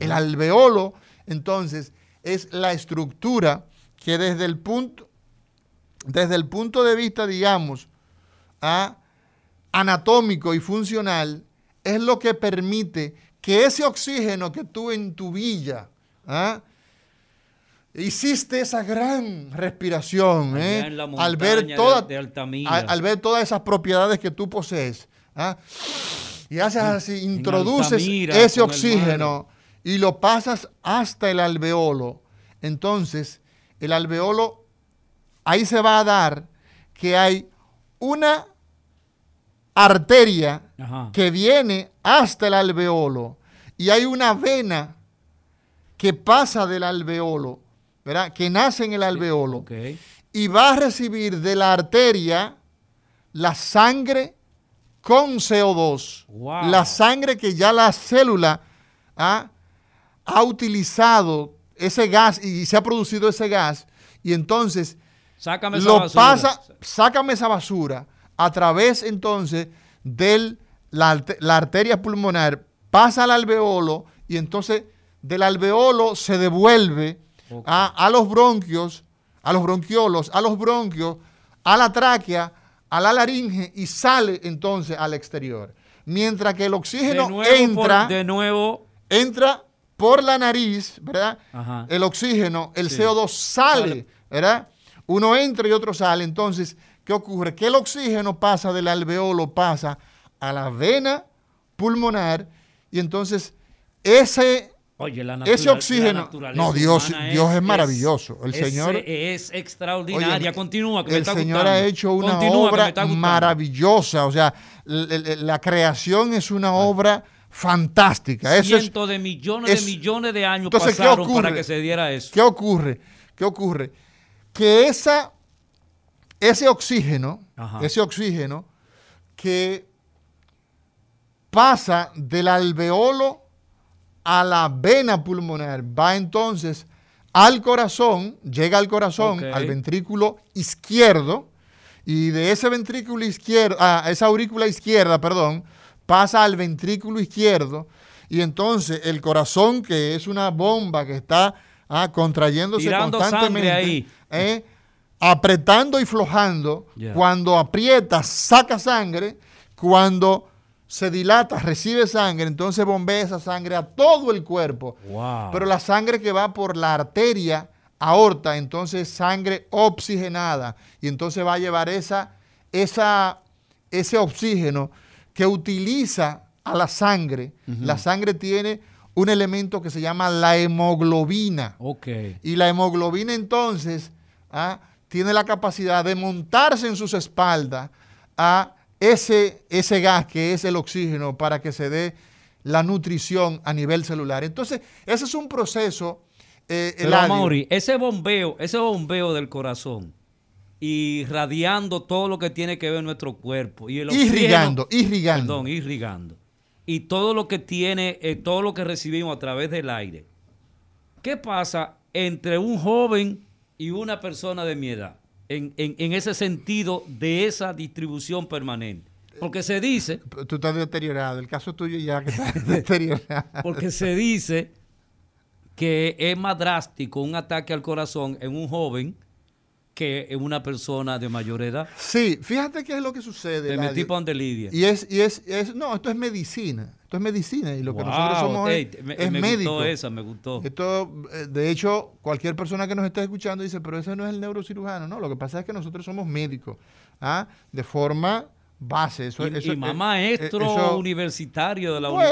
Speaker 3: El alveolo, entonces, es la estructura que desde el punto, desde el punto de vista, digamos, anatómico y funcional, es lo que permite que ese oxígeno que tú en tu villa, ¿ah? Hiciste esa gran respiración ¿eh? al, ver toda, al, ver todas esas propiedades que tú posees. ¿ah? Y haces así, introduces ese oxígeno y lo pasas hasta el alveolo, entonces el alveolo, ahí se va a dar que hay una arteria
Speaker 4: Ajá.
Speaker 3: que viene hasta el alveolo y hay una vena que pasa del alveolo, ¿verdad? Que nace en el alveolo y va a recibir de la arteria la sangre con CO2.
Speaker 4: Wow.
Speaker 3: La sangre que ya la célula ¿ah? ha utilizado ese gas y se ha producido ese gas y entonces
Speaker 4: Sácame esa
Speaker 3: lo
Speaker 4: basura.
Speaker 3: pasa, sácame esa basura a través entonces de la arteria pulmonar, pasa al alveolo y entonces del alveolo se devuelve A, a los bronquios, a los bronquiolos, a los bronquios, a la tráquea, a la laringe y sale entonces al exterior. Mientras que el
Speaker 4: De
Speaker 3: oxígeno
Speaker 4: nuevo,
Speaker 3: entra,
Speaker 4: por- de nuevo.
Speaker 3: entra por la nariz, ¿verdad?
Speaker 4: Ajá.
Speaker 3: El oxígeno, el
Speaker 4: Sí.
Speaker 3: CO2 sale,
Speaker 4: Sale.
Speaker 3: ¿verdad? Uno entra y otro sale. Entonces, ¿qué ocurre? Que el oxígeno pasa del alveolo, pasa a la vena pulmonar y entonces ese,
Speaker 4: Oye, la
Speaker 3: ese oxígeno-
Speaker 4: la naturaleza
Speaker 3: no, Dios- Dios es maravilloso. El
Speaker 4: es-
Speaker 3: Señor-
Speaker 4: es extraordinaria.
Speaker 3: Oye,
Speaker 4: Continúa, que me
Speaker 3: el
Speaker 4: está
Speaker 3: Señor
Speaker 4: gustando.
Speaker 3: ha hecho una
Speaker 4: Continúa, me
Speaker 3: obra maravillosa. O sea, la creación es una obra fantástica. Eso es,
Speaker 4: Cientos de millones
Speaker 3: es-
Speaker 4: de millones de años
Speaker 3: Entonces, ¿qué
Speaker 4: pasaron para que se diera eso.
Speaker 3: ¿Qué ocurre? ¿Qué ocurre? Que esa, ese oxígeno,
Speaker 4: Ajá.
Speaker 3: ese oxígeno que pasa del alveolo a la vena pulmonar, va entonces al corazón, llega al corazón, al ventrículo izquierdo, y de ese ventrículo izquierdo, a esa aurícula izquierda, perdón, pasa al ventrículo izquierdo, y entonces el corazón, que es una bomba que está ah, contrayéndose
Speaker 4: Tirando
Speaker 3: constantemente,
Speaker 4: ahí.
Speaker 3: eh, apretando y flojando, cuando aprieta, saca sangre, cuando se dilata, recibe sangre, entonces bombea esa sangre a todo el cuerpo.
Speaker 4: Wow.
Speaker 3: Pero la sangre que va por la arteria aorta, entonces es sangre oxigenada. Y entonces va a llevar esa, esa, ese oxígeno que utiliza a la sangre. La sangre tiene un elemento que se llama la hemoglobina.
Speaker 4: Ok.
Speaker 3: Y la hemoglobina entonces ah, tiene la capacidad de montarse en sus espaldas a ese, ese gas que es el oxígeno para que se dé la nutrición a nivel celular. Entonces, ese es un proceso. eh,
Speaker 4: Pero. Mauri, ese bombeo, ese bombeo del corazón, irradiando todo lo que tiene que ver nuestro cuerpo y el oxígeno-
Speaker 3: irrigando, irrigando.
Speaker 4: Perdón, irrigando. Y todo lo que tiene, eh, todo lo que recibimos a través del aire. ¿Qué pasa entre un joven y una persona de mi edad? En, en- en ese sentido de esa distribución permanente. Porque se dice,
Speaker 3: Tú estás deteriorado. El caso tuyo ya que estás deteriorado.
Speaker 4: porque se dice que es más drástico un ataque al corazón en un joven que en una persona de mayor edad.
Speaker 3: Sí, fíjate qué es lo que sucede.
Speaker 4: Me metí Lidia.
Speaker 3: Y es, y es, es- no, esto es medicina. Esto es medicina. Y lo que nosotros somos es,
Speaker 4: me,
Speaker 3: es
Speaker 4: me
Speaker 3: médico.
Speaker 4: gustó esa, me gustó.
Speaker 3: Esto, eh, de hecho, cualquier persona que nos esté escuchando dice, pero ese no es el neurocirujano. No, lo que pasa es que nosotros somos médicos. ¿ah? De forma base. Eso,
Speaker 4: y,
Speaker 3: eso-
Speaker 4: y más
Speaker 3: eh,
Speaker 4: maestro
Speaker 3: eso-
Speaker 4: universitario de la, uni-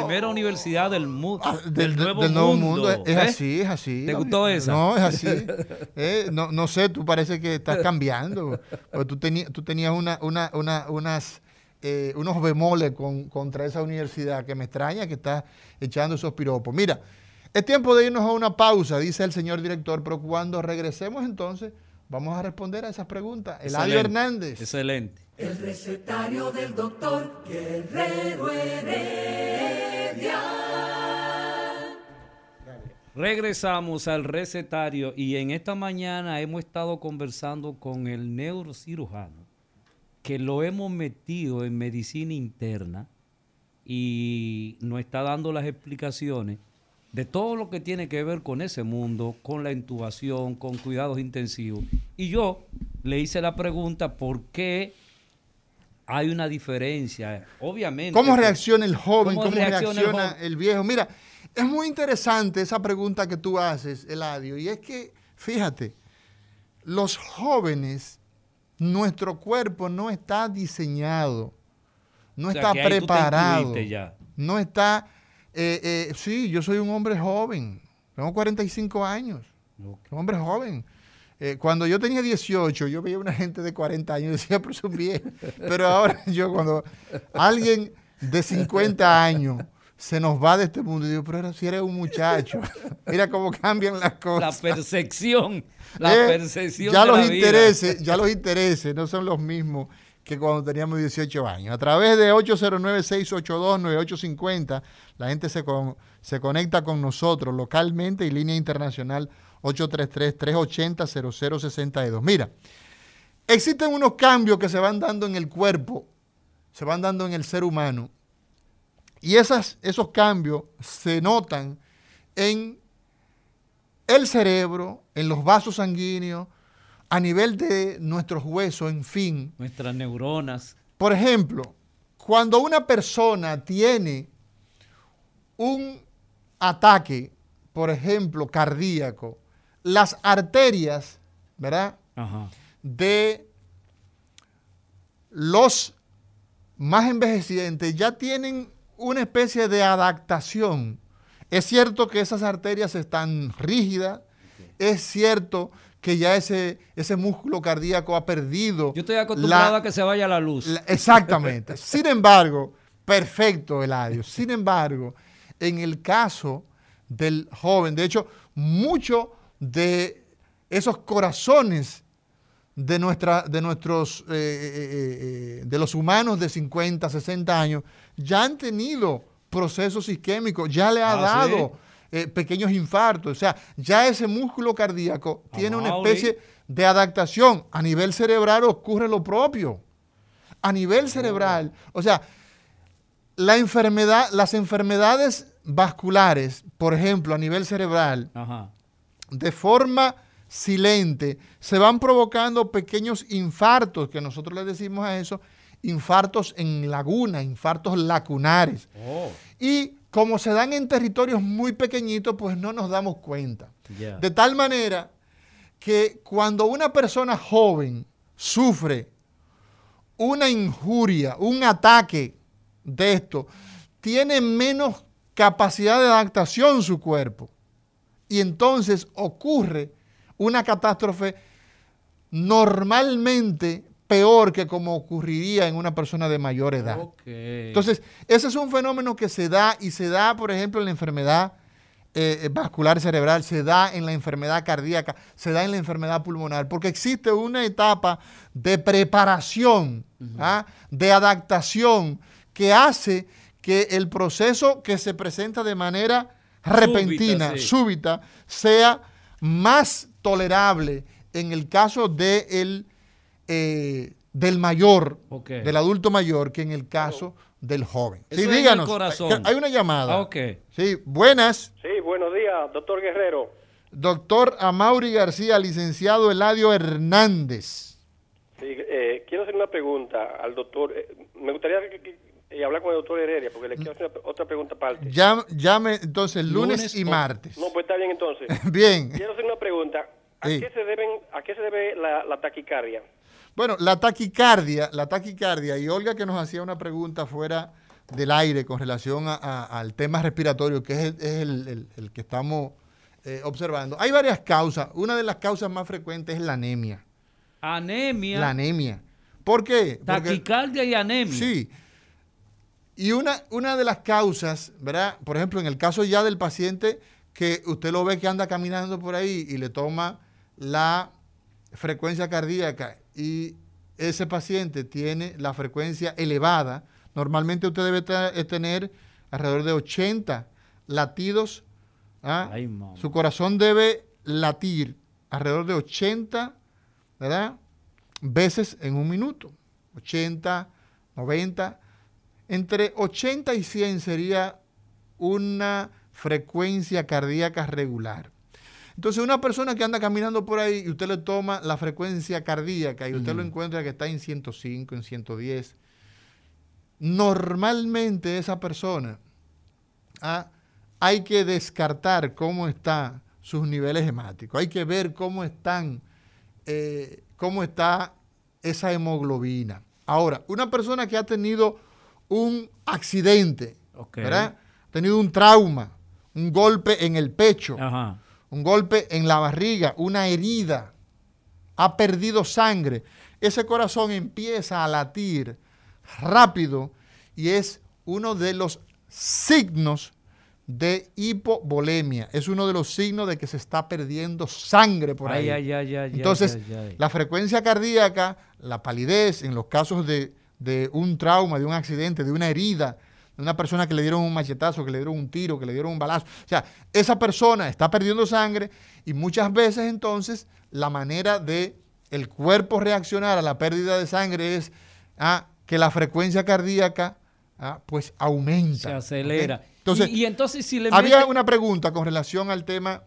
Speaker 4: primera universidad del, mu-
Speaker 3: Ah,
Speaker 4: del,
Speaker 3: del,
Speaker 4: nuevo,
Speaker 3: del nuevo
Speaker 4: mundo.
Speaker 3: mundo. Es,
Speaker 4: ¿eh?
Speaker 3: así, es así.
Speaker 4: ¿Te gustó esa?
Speaker 3: No, es así. Eh, no, no sé, tú parece que estás cambiando. Porque tú, tenías tú tenías una, una, una- unas, eh, unos bemoles con- contra esa universidad que me extraña que estás echando esos piropos. Mira, es tiempo de irnos a una pausa, dice el señor director, pero cuando regresemos entonces vamos a responder a esas preguntas. Eladio Hernández.
Speaker 4: Excelente.
Speaker 2: El recetario del doctor Guerrero Heredia.
Speaker 4: Regresamos al recetario y en esta mañana hemos estado conversando con el neurocirujano que lo hemos metido en medicina interna y nos está dando las explicaciones de todo lo que tiene que ver con ese mundo, con la intubación, con cuidados intensivos. Y yo le hice la pregunta por qué hay una diferencia. Obviamente.
Speaker 3: ¿Cómo reacciona el joven?
Speaker 4: ¿Cómo
Speaker 3: ¿Cómo,
Speaker 4: reacciona
Speaker 3: reacciona,
Speaker 4: el joven?
Speaker 3: el, viejo? Mira, es muy interesante esa pregunta que tú haces, Eladio, y es que, fíjate, los jóvenes, nuestro cuerpo no está diseñado, no
Speaker 4: O sea,
Speaker 3: está
Speaker 4: que
Speaker 3: preparado,
Speaker 4: ya.
Speaker 3: no está Eh, eh, sí, yo soy un hombre joven. Tengo 45 años. Un hombre joven. Eh, cuando yo tenía 18, yo veía una gente de 40 años y decía, pero son bien. Pero ahora yo cuando alguien de 50 años se nos va de este mundo, digo, pero si eres un muchacho, mira cómo cambian las cosas.
Speaker 4: La percepción, la
Speaker 3: Eh,
Speaker 4: percepción
Speaker 3: ya
Speaker 4: de
Speaker 3: los
Speaker 4: la vida.
Speaker 3: intereses, ya los intereses no son los mismos que cuando teníamos 18 años. A través de 809-682-9850, la gente se, con- se conecta con nosotros localmente y línea internacional 833-380-0062. Mira, existen unos cambios que se van dando en el cuerpo, se van dando en el ser humano, y esas, esos cambios se notan en el cerebro, en los vasos sanguíneos, a nivel de nuestros huesos, en fin.
Speaker 4: Nuestras neuronas.
Speaker 3: Por ejemplo, cuando una persona tiene un ataque, por ejemplo, cardíaco, las arterias, ¿verdad?
Speaker 4: Ajá.
Speaker 3: De los más envejecientes ya tienen una especie de adaptación. Es cierto que esas arterias están rígidas, es cierto que ya ese, ese músculo cardíaco ha perdido.
Speaker 4: Yo estoy acostumbrado
Speaker 3: la-
Speaker 4: a que se vaya la luz.
Speaker 3: la- exactamente. Sin embargo, perfecto, Eladio. Sin embargo, en el caso del joven, de hecho, muchos de esos corazones de, nuestra, de nuestros, eh, eh, eh, de los humanos de 50, 60 años, ya han tenido procesos isquémicos, ya le ha
Speaker 4: Ah,
Speaker 3: dado eh, pequeños infartos. O sea, ya ese músculo cardíaco tiene una especie de adaptación. A nivel cerebral ocurre lo propio. A nivel cerebral, o sea, la enfermedad, las enfermedades vasculares, por ejemplo, a nivel cerebral,
Speaker 4: Ajá.
Speaker 3: de forma silente, se van provocando pequeños infartos, que nosotros le decimos a eso, infartos en laguna, infartos lacunares.
Speaker 4: Oh,
Speaker 3: Y como se dan en territorios muy pequeñitos, pues no nos damos cuenta. De tal manera que cuando una persona joven sufre una injuria, un ataque de esto, tiene menos capacidad de adaptación su cuerpo. Y entonces ocurre una catástrofe normalmente peor que como ocurriría en una persona de mayor edad. Entonces, ese es un fenómeno que se da y se da, por ejemplo, en la enfermedad eh, vascular cerebral, se da en la enfermedad cardíaca, se da en la enfermedad pulmonar, porque existe una etapa de preparación, ¿ah? de adaptación, que hace que el proceso que se presenta de manera repentina,
Speaker 4: sí.
Speaker 3: súbita, sea más tolerable en el caso de el, eh, del mayor, del adulto mayor, que en el caso del joven.
Speaker 4: Eso
Speaker 3: sí, díganos.
Speaker 4: corazón.
Speaker 3: Hay una llamada.
Speaker 4: Ah.
Speaker 3: Sí, buenas.
Speaker 5: Sí, buenos días, doctor Guerrero.
Speaker 3: Doctor Amaury García, licenciado Eladio Hernández.
Speaker 5: Sí, eh, quiero hacer una pregunta al doctor. Eh, me gustaría que- que- eh, hablar con el doctor Heredia, porque le quiero hacer una- otra pregunta aparte.
Speaker 3: Llame, llame entonces lunes,
Speaker 4: Lunes
Speaker 3: y
Speaker 4: o-
Speaker 3: martes.
Speaker 5: No, pues está bien entonces.
Speaker 3: Bien.
Speaker 5: Quiero hacer una pregunta. ¿A
Speaker 3: Sí.
Speaker 5: qué se deben, a qué se debe la, la taquicardia?
Speaker 3: Bueno, la taquicardia, la taquicardia, y Olga que nos hacía una pregunta fuera del aire con relación a- a- al tema respiratorio, que es el, es el- el- el que estamos eh, observando. Hay varias causas. Una de las causas más frecuentes es la anemia.
Speaker 4: Anemia,
Speaker 3: La anemia. ¿Por qué? Porque-
Speaker 4: taquicardia y anemia.
Speaker 3: Sí. Y una, una de las causas, ¿verdad? Por ejemplo, en el caso ya del paciente que usted lo ve que anda caminando por ahí y le toma la frecuencia cardíaca y ese paciente tiene la frecuencia elevada, normalmente usted debe te- tener alrededor de 80 latidos. ¿ah?
Speaker 4: Ay.
Speaker 3: Su corazón debe latir alrededor de 80, ¿verdad? Veces en un minuto. 80, 90. Entre 80 y 100 sería una frecuencia cardíaca regular. Entonces, una persona que anda caminando por ahí y usted le toma la frecuencia cardíaca y usted lo encuentra que está en 105, en 110, normalmente esa persona ah, hay que descartar cómo están sus niveles hemáticos, hay que ver cómo están, eh, cómo está esa hemoglobina. Ahora, una persona que ha tenido un accidente. ¿verdad? tenido un trauma, un golpe en el pecho,
Speaker 4: Ajá.
Speaker 3: Un golpe en la barriga, una herida, ha perdido sangre, ese corazón empieza a latir rápido y es uno de los signos de hipovolemia. Es uno de los signos de que se está perdiendo sangre por ahí.
Speaker 4: Ay, ay, ay, ay,
Speaker 3: Entonces, la frecuencia cardíaca, la palidez en los casos de, de un trauma, de un accidente, de una herida, de una persona que le dieron un machetazo, que le dieron un tiro, que le dieron un balazo. O sea, esa persona está perdiendo sangre y muchas veces entonces la manera de el cuerpo reaccionar a la pérdida de sangre es ah, que la frecuencia cardíaca ah, pues aumenta.
Speaker 4: Se acelera.
Speaker 3: Entonces,
Speaker 4: y, y entonces si le
Speaker 3: había
Speaker 4: mete-
Speaker 3: una pregunta con relación al tema,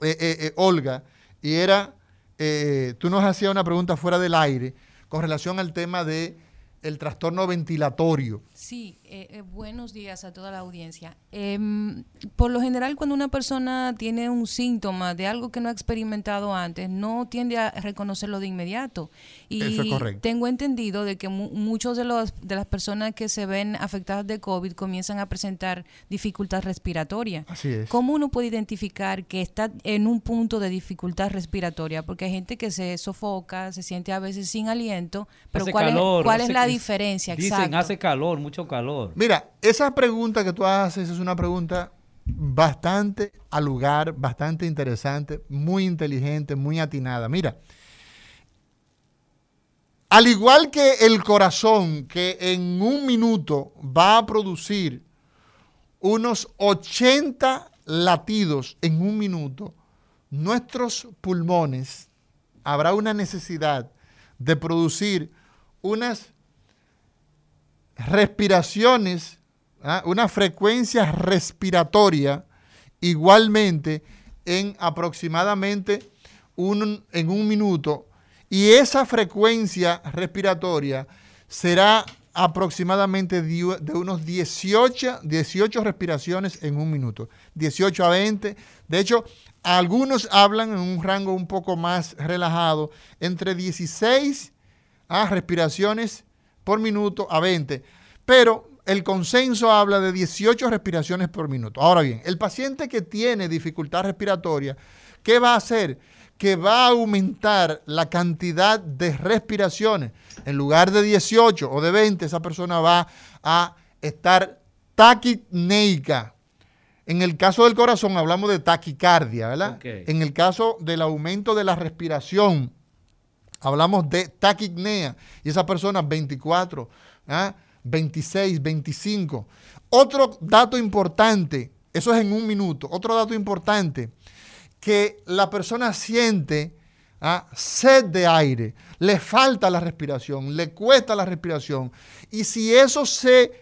Speaker 3: eh, eh, eh, Olga, y era, eh, tú nos hacías una pregunta fuera del aire con relación al tema de el trastorno ventilatorio.
Speaker 6: Sí, eh, eh, buenos días a toda la audiencia. Em, por lo general, cuando una persona tiene un síntoma de algo que no ha experimentado antes, no tiende a reconocerlo de inmediato. Y
Speaker 3: Eso es correcto.
Speaker 6: tengo entendido de que mu- muchos de los de las personas que se ven afectadas de COVID comienzan a presentar dificultad respiratoria.
Speaker 3: Así es.
Speaker 6: ¿Cómo uno puede identificar que está en un punto de dificultad respiratoria? Porque hay gente que se sofoca, se siente a veces sin aliento, pero
Speaker 4: hace
Speaker 6: ¿cuál,
Speaker 4: calor,
Speaker 6: es, cuál
Speaker 4: hace-
Speaker 6: es la diferencia?
Speaker 4: Dicen,
Speaker 6: Exacto.
Speaker 4: hace calor, mucho calor.
Speaker 3: Mira, esa pregunta que tú haces es una pregunta bastante al lugar, bastante interesante, muy inteligente, muy atinada. Mira, al igual que el corazón, que en un minuto va a producir unos 80 latidos en un minuto, nuestros pulmones habrá una necesidad de producir unas respiraciones, ¿ah? una frecuencia respiratoria igualmente en aproximadamente un, en un minuto y esa frecuencia respiratoria será aproximadamente de unos 18, 18 respiraciones en un minuto, 18 a 20. De hecho, algunos hablan en un rango un poco más relajado, entre 16 a respiraciones por minuto a 20. Pero el consenso habla de 18 respiraciones por minuto. Ahora bien, el paciente que tiene dificultad respiratoria, ¿qué va a hacer? Que va a aumentar la cantidad de respiraciones. En lugar de 18 o de 20, esa persona va a estar taquipneica. En el caso del corazón hablamos de taquicardia, ¿verdad? En el caso del aumento de la respiración, hablamos de taquipnea y esa persona 24, ¿ah? 26, 25. Otro dato importante, eso es en un minuto, otro dato importante, que la persona siente ¿ah? sed de aire, le falta la respiración, le cuesta la respiración. Y si eso se,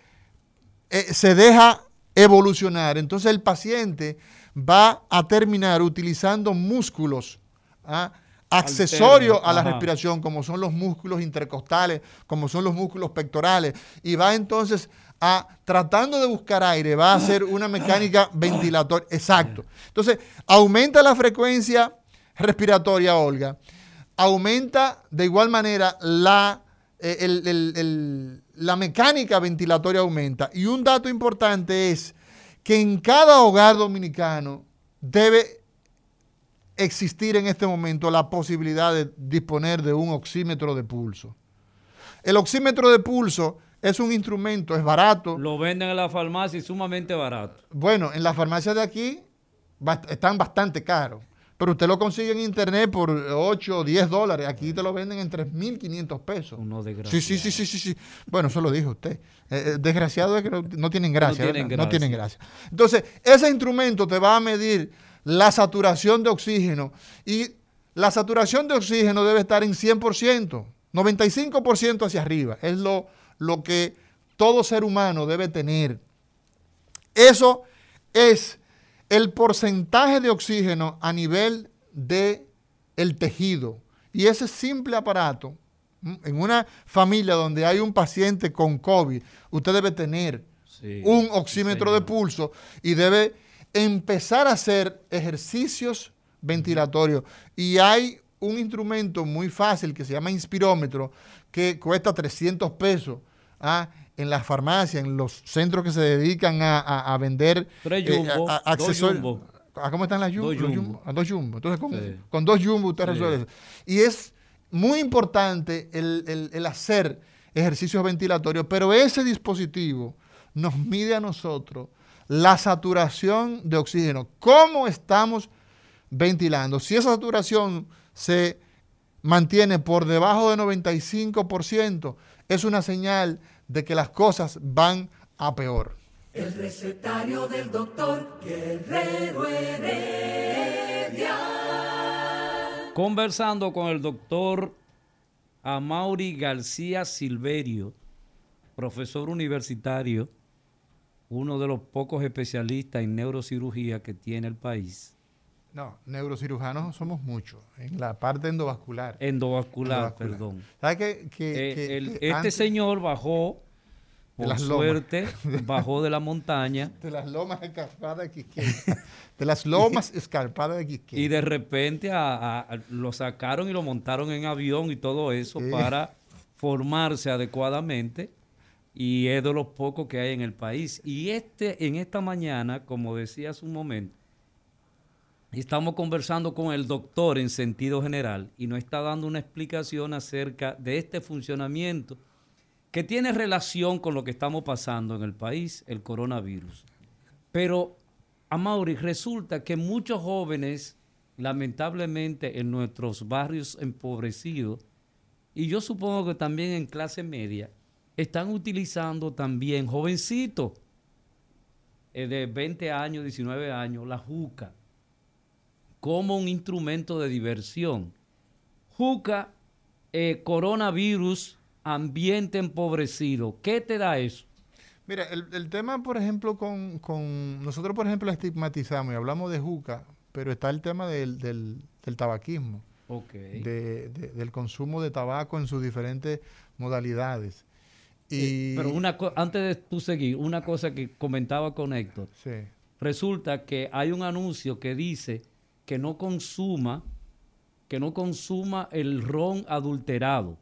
Speaker 3: eh, se deja evolucionar, entonces el paciente va a terminar utilizando músculos ¿ah? Accesorios a la
Speaker 4: Ajá.
Speaker 3: respiración, como son los músculos intercostales, como son los músculos pectorales, y va entonces a, tratando de buscar aire, va a hacer una mecánica ventilatoria. Exacto. Entonces, aumenta la frecuencia respiratoria, Olga, aumenta de igual manera la, eh, el- el- el- la mecánica ventilatoria aumenta. Y un dato importante es que en cada hogar dominicano debe existir en este momento la posibilidad de disponer de un oxímetro de pulso. El oxímetro de pulso es un instrumento, es barato.
Speaker 4: Lo venden en la farmacia y sumamente barato.
Speaker 3: Bueno, en las farmacias de aquí bast- están bastante caros, pero usted lo consigue en internet por 8 o 10 dólares. Aquí te lo venden en 3.500 pesos.
Speaker 4: Uno desgraciado.
Speaker 3: sí, sí, sí, sí, sí. Bueno, eso lo dijo usted. Eh, eh, desgraciado es que no, no tienen gracia.
Speaker 4: tienen
Speaker 3: ¿verdad? No tienen
Speaker 4: gracia.
Speaker 3: gracia. Entonces, ese instrumento te va a medir la saturación de oxígeno y la saturación de oxígeno debe estar en 100%, 95% hacia arriba. Es lo, lo que todo ser humano debe tener. Eso es el porcentaje de oxígeno a nivel de el tejido. Y ese simple aparato, ¿m? en una familia donde hay un paciente con COVID, usted debe tener
Speaker 4: Sí,
Speaker 3: un
Speaker 4: sí,
Speaker 3: oxímetro de pulso y debe empezar a hacer ejercicios ventilatorios. Y hay un instrumento muy fácil que se llama inspirómetro que cuesta 300 pesos. ¿ah? en las farmacias, en los centros que se dedican a, a- a vender eh, a-
Speaker 4: dos
Speaker 3: accesorios. ¿A cómo están las jumbo?
Speaker 4: Dos jumbo,
Speaker 3: A dos jumbo. Entonces, con,
Speaker 4: Sí.
Speaker 3: con dos jumbo usted
Speaker 4: Sí.
Speaker 3: resuelve eso. Y es muy importante el, el- el hacer ejercicios ventilatorios, pero ese dispositivo nos mide a nosotros la saturación de oxígeno. ¿Cómo estamos ventilando? Si esa saturación se mantiene por debajo de 95%, es una señal de que las cosas van a peor.
Speaker 2: El recetario del doctor Guerrero Heredia.
Speaker 4: Conversando con el doctor Amaury García Silverio, profesor universitario, uno de los pocos especialistas en neurocirugía que tiene el país,
Speaker 3: No, neurocirujanos somos muchos, en la parte endovascular.
Speaker 4: endovascular,
Speaker 3: Endovascular.
Speaker 4: perdón.
Speaker 3: ¿Sabes? Que,
Speaker 4: Eh,
Speaker 3: que-
Speaker 4: el-
Speaker 3: que
Speaker 4: este
Speaker 3: antes
Speaker 4: señor bajó,
Speaker 3: De
Speaker 4: por
Speaker 3: las lomas.
Speaker 4: suerte, bajó de la montaña
Speaker 3: De las lomas escarpadas de Quisqueya. de las lomas escarpadas de Quisqueya.
Speaker 4: y de repente a- lo sacaron y lo montaron en avión y todo eso
Speaker 3: Sí.
Speaker 4: para formarse adecuadamente y es de los pocos que hay en el país. Y este en esta mañana, como decía hace un momento, estamos conversando con el doctor en sentido general y nos está dando una explicación acerca de este funcionamiento que tiene relación con lo que estamos pasando en el país, el coronavirus. Pero, Amaury, resulta que muchos jóvenes, lamentablemente en nuestros barrios empobrecidos, y yo supongo que también en clase media, están utilizando también jovencitos eh, de 20 años, 19 años, la juca, como un instrumento de diversión. Juca, eh, coronavirus, ambiente empobrecido. ¿Qué te da eso?
Speaker 3: Mira, el, el tema, por ejemplo, con, con- Nosotros, por ejemplo, estigmatizamos y hablamos de juca, pero está el tema del, del- del tabaquismo,
Speaker 4: Ok.
Speaker 3: de- de- del consumo de tabaco en sus diferentes modalidades. Y,
Speaker 4: Eh, Pero una antes de tú seguir, una cosa que comentaba con Héctor.
Speaker 3: Sí.
Speaker 4: Resulta que hay un anuncio que dice que no consuma, que no consuma el ron adulterado,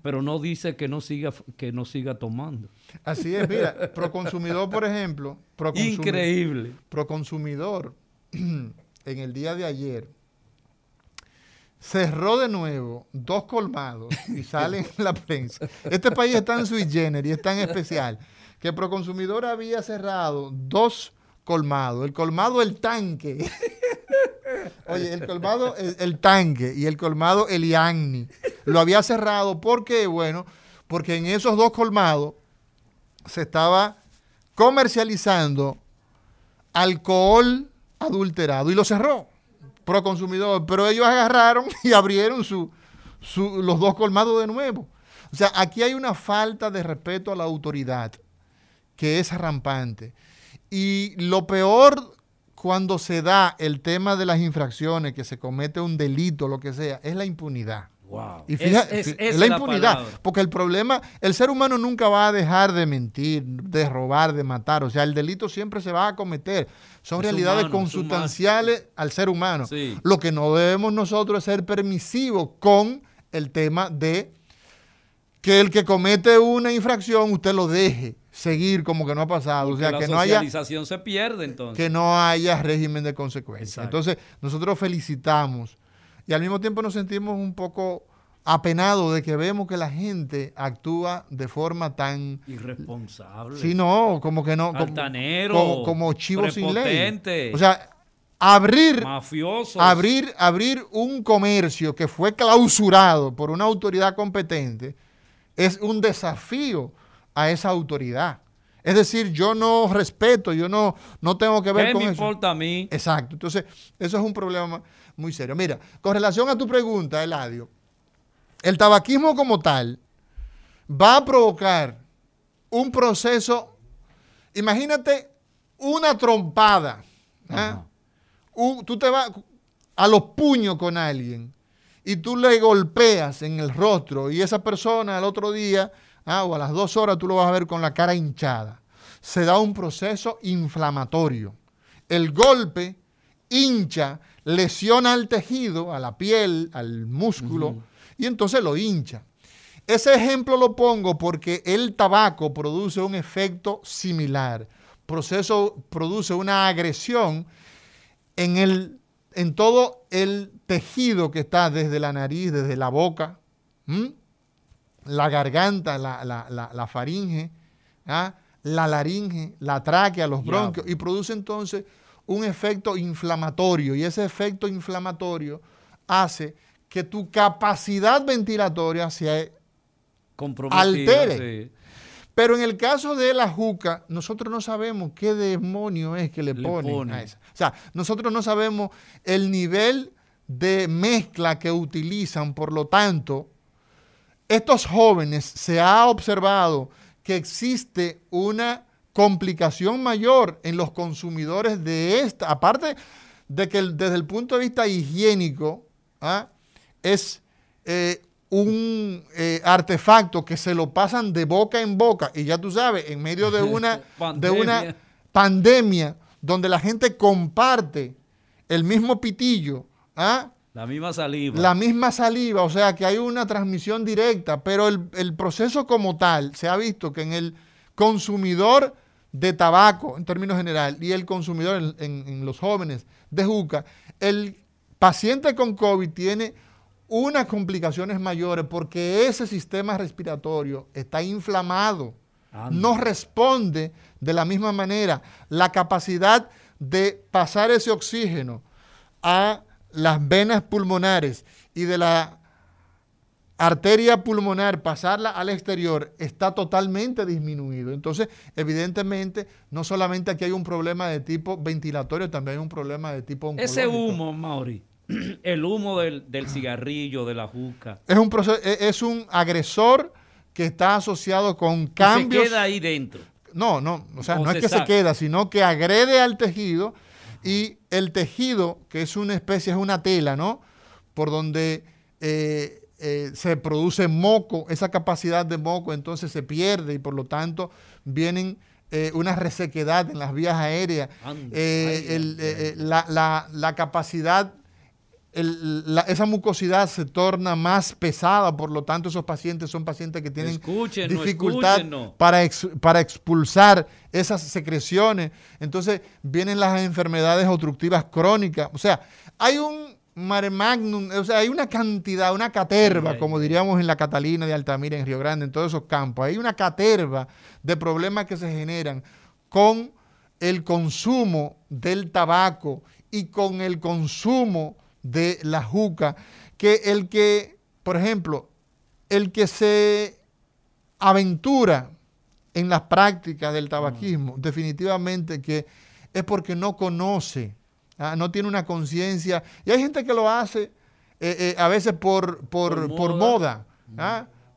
Speaker 4: pero no dice que no siga, que no siga tomando.
Speaker 3: Así es, mira, Proconsumidor, por ejemplo, Proconsumi-
Speaker 4: Increíble.
Speaker 3: Proconsumidor, en el día de ayer, cerró de nuevo dos colmados y sale en la prensa. Este país es tan sui generis, es tan especial, que Proconsumidor había cerrado dos colmados. El colmado El Tanque. Oye, el colmado el, el Tanque y el colmado El Iagni. Lo había cerrado porque, bueno, porque en esos dos colmados se estaba comercializando alcohol adulterado y lo cerró pro consumidor, pero ellos agarraron y abrieron su, su- los dos colmados de nuevo. O sea, aquí hay una falta de respeto a la autoridad que es rampante. Y lo peor cuando se da el tema de las infracciones, que se comete un delito, lo que sea, es la impunidad.
Speaker 4: Wow.
Speaker 3: Y fíjate,
Speaker 4: Es-
Speaker 3: la impunidad, porque el problema, el ser humano nunca va a dejar de mentir, de robar, de matar, o sea, el delito siempre se va a cometer. Son
Speaker 4: Es
Speaker 3: realidades
Speaker 4: humano,
Speaker 3: consustanciales al ser humano.
Speaker 4: Sí.
Speaker 3: Lo que no debemos nosotros es ser permisivos con el tema de que el que comete una infracción usted lo deje seguir como que no ha pasado, o sea,
Speaker 4: la
Speaker 3: que no haya
Speaker 4: socialización se pierde entonces.
Speaker 3: que no haya régimen de consecuencias.
Speaker 4: Exacto.
Speaker 3: Entonces, nosotros felicitamos y al mismo tiempo nos sentimos un poco apenados de que vemos que la gente actúa de forma tan...
Speaker 4: Irresponsable.
Speaker 3: Sí, no, como que no...
Speaker 4: Altanero,
Speaker 3: como, como chivo sin ley. O sea, abrir,
Speaker 4: Mafiosos.
Speaker 3: abrir, abrir un comercio que fue clausurado por una autoridad competente es un desafío a esa autoridad. Es decir, yo no respeto, yo no, no tengo que ver
Speaker 4: ¿Qué
Speaker 3: con
Speaker 4: me
Speaker 3: eso.
Speaker 4: importa a mí?
Speaker 3: Exacto. Entonces, eso es un problema muy serio. Mira, con relación a tu pregunta, Eladio, el tabaquismo como tal va a provocar un proceso, imagínate una trompada. Un- tú te vas a los puños con alguien y tú le golpeas en el rostro y esa persona al otro día ah, o a las dos horas tú lo vas a ver con la cara hinchada. Se da un proceso inflamatorio. El golpe hincha, lesiona al tejido, a la piel, al músculo, y entonces lo hincha. Ese ejemplo lo pongo porque el tabaco produce un efecto similar. Proceso produce una agresión en, el, en todo el tejido que está desde la nariz, desde la boca, la garganta, la, faringe, ¿ah? la laringe, la tráquea, los bronquios, y produce entonces un efecto inflamatorio. Y ese efecto inflamatorio hace que tu capacidad ventilatoria se altere. Pero en el caso de la juca, nosotros no sabemos qué demonio es que le, ponen a esa. O sea, nosotros no sabemos el nivel de mezcla que utilizan, por lo tanto, estos jóvenes se ha observado que existe una complicación mayor en los consumidores de esta, aparte de que desde el punto de vista higiénico ¿ah? Es eh, un eh, artefacto que se lo pasan de boca en boca y ya tú sabes, en medio de una, de una pandemia donde la gente comparte el mismo pitillo, ¿ah?
Speaker 4: La misma saliva.
Speaker 3: La misma saliva, o sea que hay una transmisión directa, pero el, proceso como tal se ha visto que en el consumidor de tabaco, en términos general, y el consumidor en, los jóvenes de juca, el paciente con COVID tiene unas complicaciones mayores porque ese sistema respiratorio está inflamado, no responde de la misma manera. La capacidad de pasar ese oxígeno a las venas pulmonares y de la arteria pulmonar pasarla al exterior está totalmente disminuido. Entonces, evidentemente, no solamente aquí hay un problema de tipo ventilatorio, también hay un problema de tipo oncológico.
Speaker 4: Ese humo, Mauri, el humo del, cigarrillo, de la juca.
Speaker 3: Es un, proceso, e, es un agresor que está asociado con cambios.
Speaker 4: se queda ahí dentro.
Speaker 3: No, no, o sea, no es que se queda, sino que agrede al tejido y el tejido, que es una especie, es una tela, ¿no? Por donde eh, eh, se produce moco, esa capacidad de moco entonces se pierde y por lo tanto vienen eh, una resequedad en las vías aéreas. la, la, capacidad esa mucosidad se torna más pesada, por lo tanto esos pacientes son pacientes que tienen dificultad para, para expulsar esas secreciones. Entonces vienen las enfermedades obstructivas crónicas. O sea, hay un mare magnum, o sea, hay una cantidad, una caterva, como diríamos en la Catalina de Altamira, en Río Grande, en todos esos campos. Hay una caterva de problemas que se generan con el consumo del tabaco y con el consumo de la juca, que el que, por ejemplo, el que se aventura en las prácticas del tabaquismo, definitivamente que es porque no conoce, ¿ah? no tiene una conciencia. Y hay gente que lo hace eh, eh, a veces por, por, moda.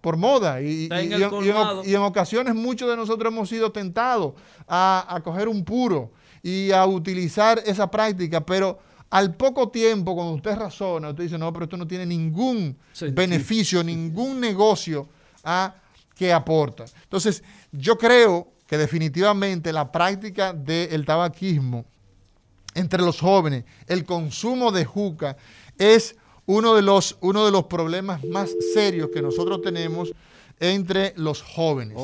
Speaker 3: por moda. ¿ah? Y, en ocasiones muchos de nosotros hemos sido tentados a, a coger un puro y a utilizar esa práctica, pero al poco tiempo, cuando usted razona, usted dice, no, pero esto no tiene ningún beneficio, ningún negocio a ¿ah? que aporta. Entonces, yo creo que definitivamente la práctica del tabaquismo entre los jóvenes, el consumo de juca, es uno de los, uno de los problemas más serios que nosotros tenemos entre los jóvenes.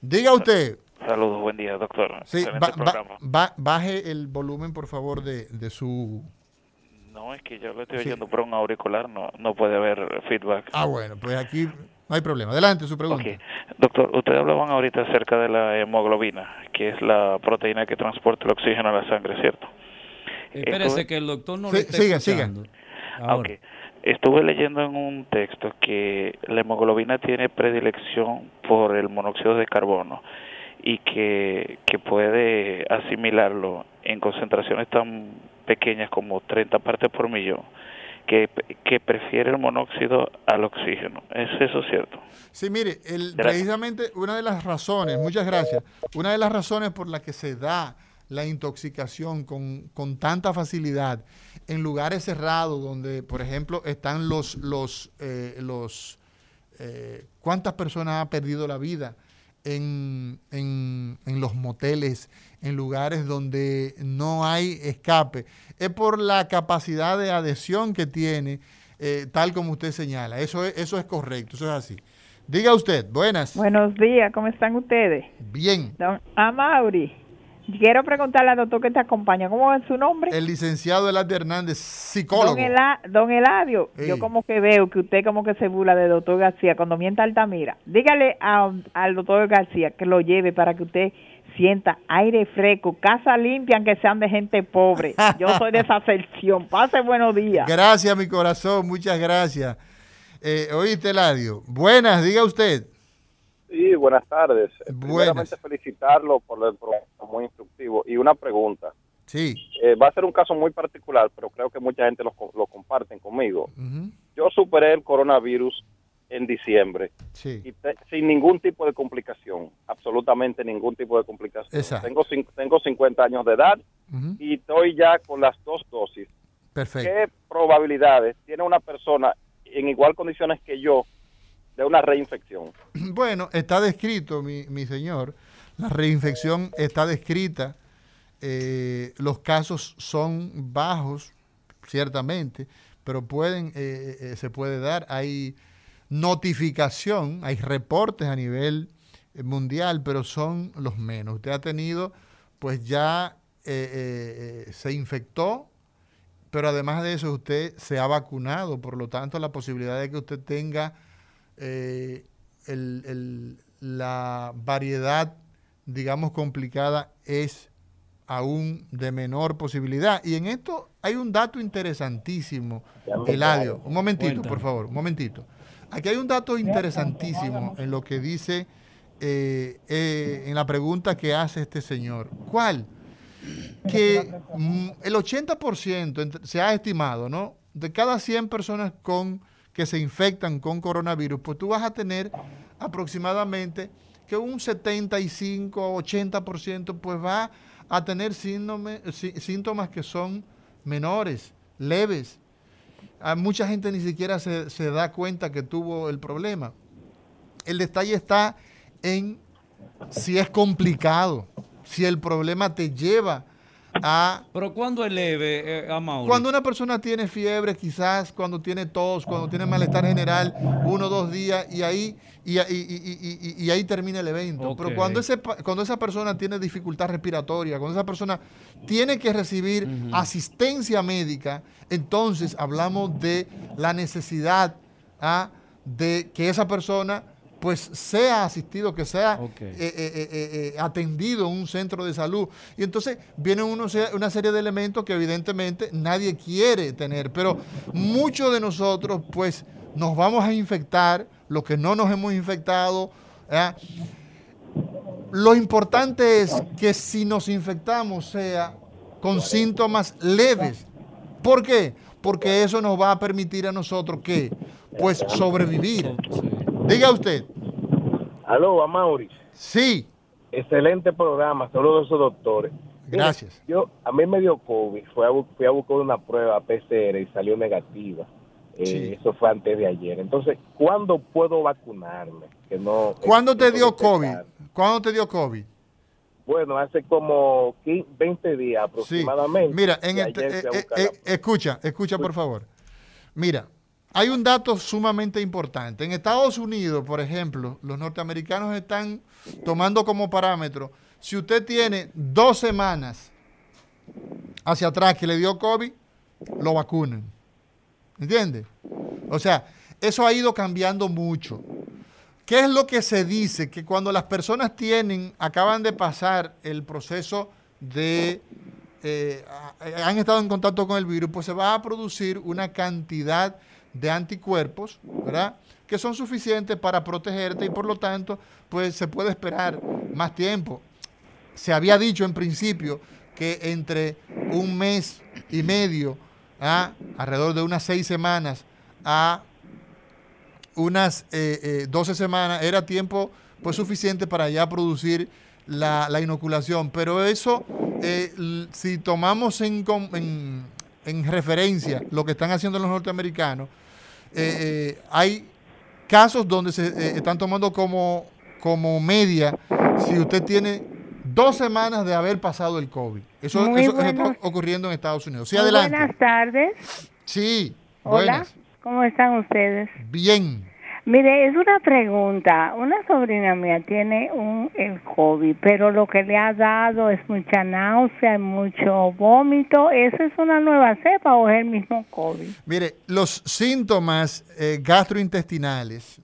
Speaker 3: Diga usted.
Speaker 7: Saludos, buen día, doctor.
Speaker 3: Sí, baje el volumen, por favor, de, de su
Speaker 7: no, es que yo lo estoy oyendo por un auricular, no, no puede haber feedback.
Speaker 3: Ah, bueno, pues aquí no hay problema. Adelante, su pregunta.
Speaker 7: Doctor, ustedes hablaban ahorita acerca de la hemoglobina, que es la proteína que transporta el oxígeno a la sangre, ¿cierto?
Speaker 4: Espérese que el doctor no le está siga, siga.
Speaker 7: Ah, ok. Estuve leyendo en un texto que la hemoglobina tiene predilección por el monóxido de carbono y que, que puede asimilarlo en concentraciones tan pequeñas como 30 partes por millón, que, que prefiere el monóxido al oxígeno. ¿Es eso cierto?
Speaker 3: Sí, mire, el, precisamente una de las razones, muchas gracias, una de las razones por la que se da la intoxicación con, con, tanta facilidad en lugares cerrados donde, por ejemplo, están los, los, eh, los eh, ¿cuántas personas han perdido la vida en, en, en los moteles, en lugares donde no hay escape. Es por la capacidad de adhesión que tiene, eh, tal como usted señala. Eso es, eso es correcto, eso es así. Diga usted, buenas.
Speaker 8: Buenos días, ¿cómo están ustedes?
Speaker 3: Bien.
Speaker 8: Don Amaury, quiero preguntarle al doctor que te acompaña, ¿cómo es su nombre?
Speaker 3: El licenciado Eladio Hernández, psicólogo.
Speaker 8: Don, Ela- don Eladio, yo como que veo que usted como que se burla de doctor García cuando mienta Altamira. Dígale a- al doctor García que lo lleve para que usted sienta aire fresco, casa limpia, aunque sean de gente pobre. Yo soy de esa sección. Pase buenos días.
Speaker 3: Gracias, mi corazón, muchas gracias. Eh, oíste, Eladio. Buenas, diga usted.
Speaker 9: Sí, buenas tardes.
Speaker 3: Buenas.
Speaker 9: Felicitarlo por el programa muy instructivo. Y una pregunta.
Speaker 3: Sí.
Speaker 9: Eh, va a ser un caso muy particular, pero creo que mucha gente lo, lo comparten conmigo. Yo superé el coronavirus en diciembre
Speaker 3: Sí.
Speaker 9: y te- sin ningún tipo de complicación, absolutamente ningún tipo de complicación.
Speaker 3: Exacto.
Speaker 9: Tengo, tengo 50 años de edad y estoy ya con las dos dosis.
Speaker 3: Perfecto.
Speaker 9: ¿Qué probabilidades tiene una persona en igual condiciones que yo de una reinfección?
Speaker 3: Bueno, está descrito, mi, mi señor. La reinfección está descrita. eh, los casos son bajos, ciertamente, pero pueden, eh, eh, se puede dar. Hay notificación, hay reportes a nivel mundial, pero son los menos. Usted ha tenido, pues ya se infectó, pero además de eso usted se ha vacunado, por lo tanto la posibilidad de que usted tenga eh, el- el- la variedad, digamos, complicada es aún de menor posibilidad. Y en esto hay un dato interesantísimo, Eladio. Un momentito, por favor, un momentito. Aquí hay un dato interesantísimo en lo que dice, eh, eh, en la pregunta que hace este señor. ¿Cuál? que el 80% ent- se ha estimado, ¿no? De cada 100 personas con que se infectan con coronavirus, pues tú vas a tener aproximadamente que un 75 o 80% pues va a tener síntomas que son menores, leves. A mucha gente ni siquiera se, se da cuenta que tuvo el problema. El detalle está en si es complicado, si el problema te lleva a...
Speaker 4: Pero cuando es leve, eh, Amaury?
Speaker 3: Cuando una persona tiene fiebre, quizás cuando tiene tos, cuando tiene malestar general, uno o dos días, y ahí, y, y- ahí termina el evento. Pero cuando, ese, cuando esa persona tiene dificultad respiratoria, cuando esa persona tiene que recibir asistencia médica, entonces hablamos de la necesidad ah, de que esa persona pues sea asistido, que sea eh, eh, eh, atendido en un centro de salud. Y entonces vienen unos- una serie de elementos que evidentemente nadie quiere tener, pero muchos de nosotros pues nos vamos a infectar, los que no nos hemos infectado. ¿ah? Lo importante es que si nos infectamos sea con síntomas leves. ¿Por qué? Porque eso nos va a permitir a nosotros que pues sobrevivir. Diga usted.
Speaker 10: Aló, Amaury.
Speaker 3: Sí.
Speaker 10: Excelente programa, saludos a esos doctores. Mira,
Speaker 3: Gracias.
Speaker 10: yo, a mí me dio COVID, fui a, fui a buscar una prueba PCR y salió negativa. Eh,
Speaker 3: Sí.
Speaker 10: Eso fue antes de ayer. Entonces, ¿cuándo puedo vacunarme? Que no,
Speaker 3: ¿Cuándo te
Speaker 10: no
Speaker 3: dio COVID? ¿Cuándo te dio COVID?
Speaker 10: Bueno, hace como 15, 20 días
Speaker 3: Sí.
Speaker 10: aproximadamente.
Speaker 3: Mira, en
Speaker 10: ayer
Speaker 3: eh,
Speaker 10: a
Speaker 3: eh, eh, escucha, escucha por favor. Mira, hay un dato sumamente importante. En Estados Unidos, por ejemplo, los norteamericanos están tomando como parámetro, si usted tiene dos semanas hacia atrás que le dio COVID, lo vacunan. ¿Entiendes? O sea, eso ha ido cambiando mucho. ¿Qué es lo que se dice? Que cuando las personas tienen, acaban de pasar el proceso de, eh, han estado en contacto con el virus, pues se va a producir una cantidad de anticuerpos, ¿verdad? Que son suficientes para protegerte y por lo tanto, pues se puede esperar más tiempo. Se había dicho en principio que entre un mes y medio, a alrededor de unas seis semanas, a unas eh, eh, 12 semanas era tiempo pues suficiente para ya producir la, la inoculación. Pero eso, eh, si tomamos en referencia lo que están haciendo los norteamericanos, eh, eh, hay casos donde se eh, están tomando como, como media si usted tiene dos semanas de haber pasado el COVID. Eso,
Speaker 11: Muy
Speaker 3: eso- está ocurriendo en Estados Unidos. Sí, adelante.
Speaker 11: Buenas tardes.
Speaker 3: Sí,
Speaker 11: Hola.
Speaker 3: buenas.
Speaker 11: ¿Cómo están ustedes?
Speaker 3: Bien.
Speaker 11: Mire, es una pregunta. Una sobrina mía tiene un el COVID, pero lo que le ha dado es mucha náusea mucho vómito. ¿Esa es una nueva cepa o es el mismo COVID?
Speaker 3: Mire, los síntomas eh, gastrointestinales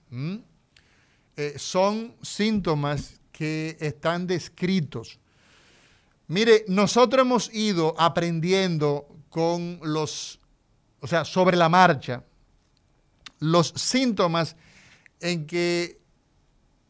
Speaker 3: eh, son síntomas que están descritos. Mire, nosotros hemos ido aprendiendo con los, o sea, sobre la marcha, los síntomas en que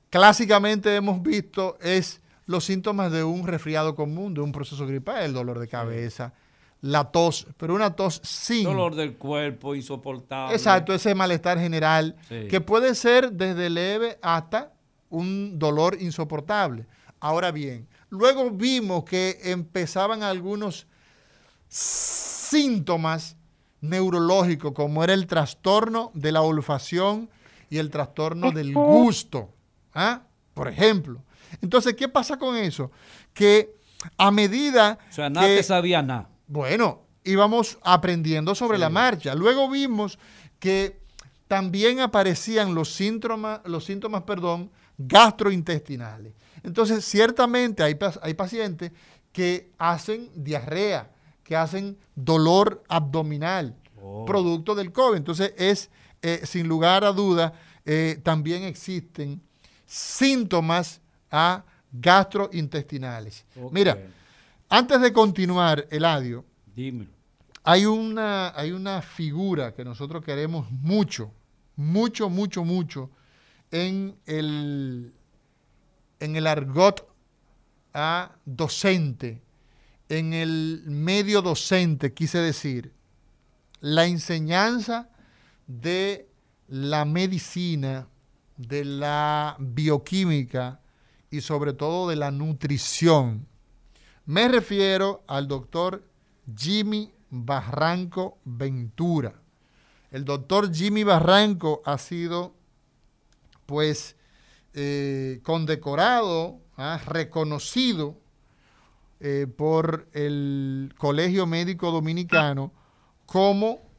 Speaker 3: clásicamente hemos visto es los síntomas de un resfriado común, de un proceso gripal, el dolor de cabeza, la tos, pero una tos sin...
Speaker 4: Dolor del cuerpo insoportable.
Speaker 3: Exacto, ese malestar general,
Speaker 4: Sí.
Speaker 3: que puede ser desde leve hasta un dolor insoportable. Ahora bien, luego vimos que empezaban algunos síntomas neurológicos, como era el trastorno de la olfacción y el trastorno del gusto. ¿ah? Por ejemplo. Entonces, ¿qué pasa con eso? Que a medida
Speaker 4: O sea, nada
Speaker 3: que-
Speaker 4: te sabía nada.
Speaker 3: bueno, íbamos aprendiendo sobre la marcha. Luego vimos que también aparecían los síntomas, los síntomas, perdón, gastrointestinales. Entonces, ciertamente hay, hay pacientes que hacen diarrea, que hacen dolor abdominal, producto del COVID. Entonces, es, eh, sin lugar a duda, eh, también existen síntomas ah, gastrointestinales. Mira, antes de continuar, Eladio,
Speaker 4: Dímelo.
Speaker 3: hay una, hay una figura que nosotros queremos mucho, mucho, mucho, mucho en el, en el argot ah, docente, en el medio docente, quise decir, la enseñanza de la medicina, de la bioquímica y sobre todo de la nutrición. Me refiero al doctor Jimmy Barranco Ventura. El doctor Jimmy Barranco ha sido, pues, eh, condecorado, ah, reconocido eh, por el Colegio Médico Dominicano como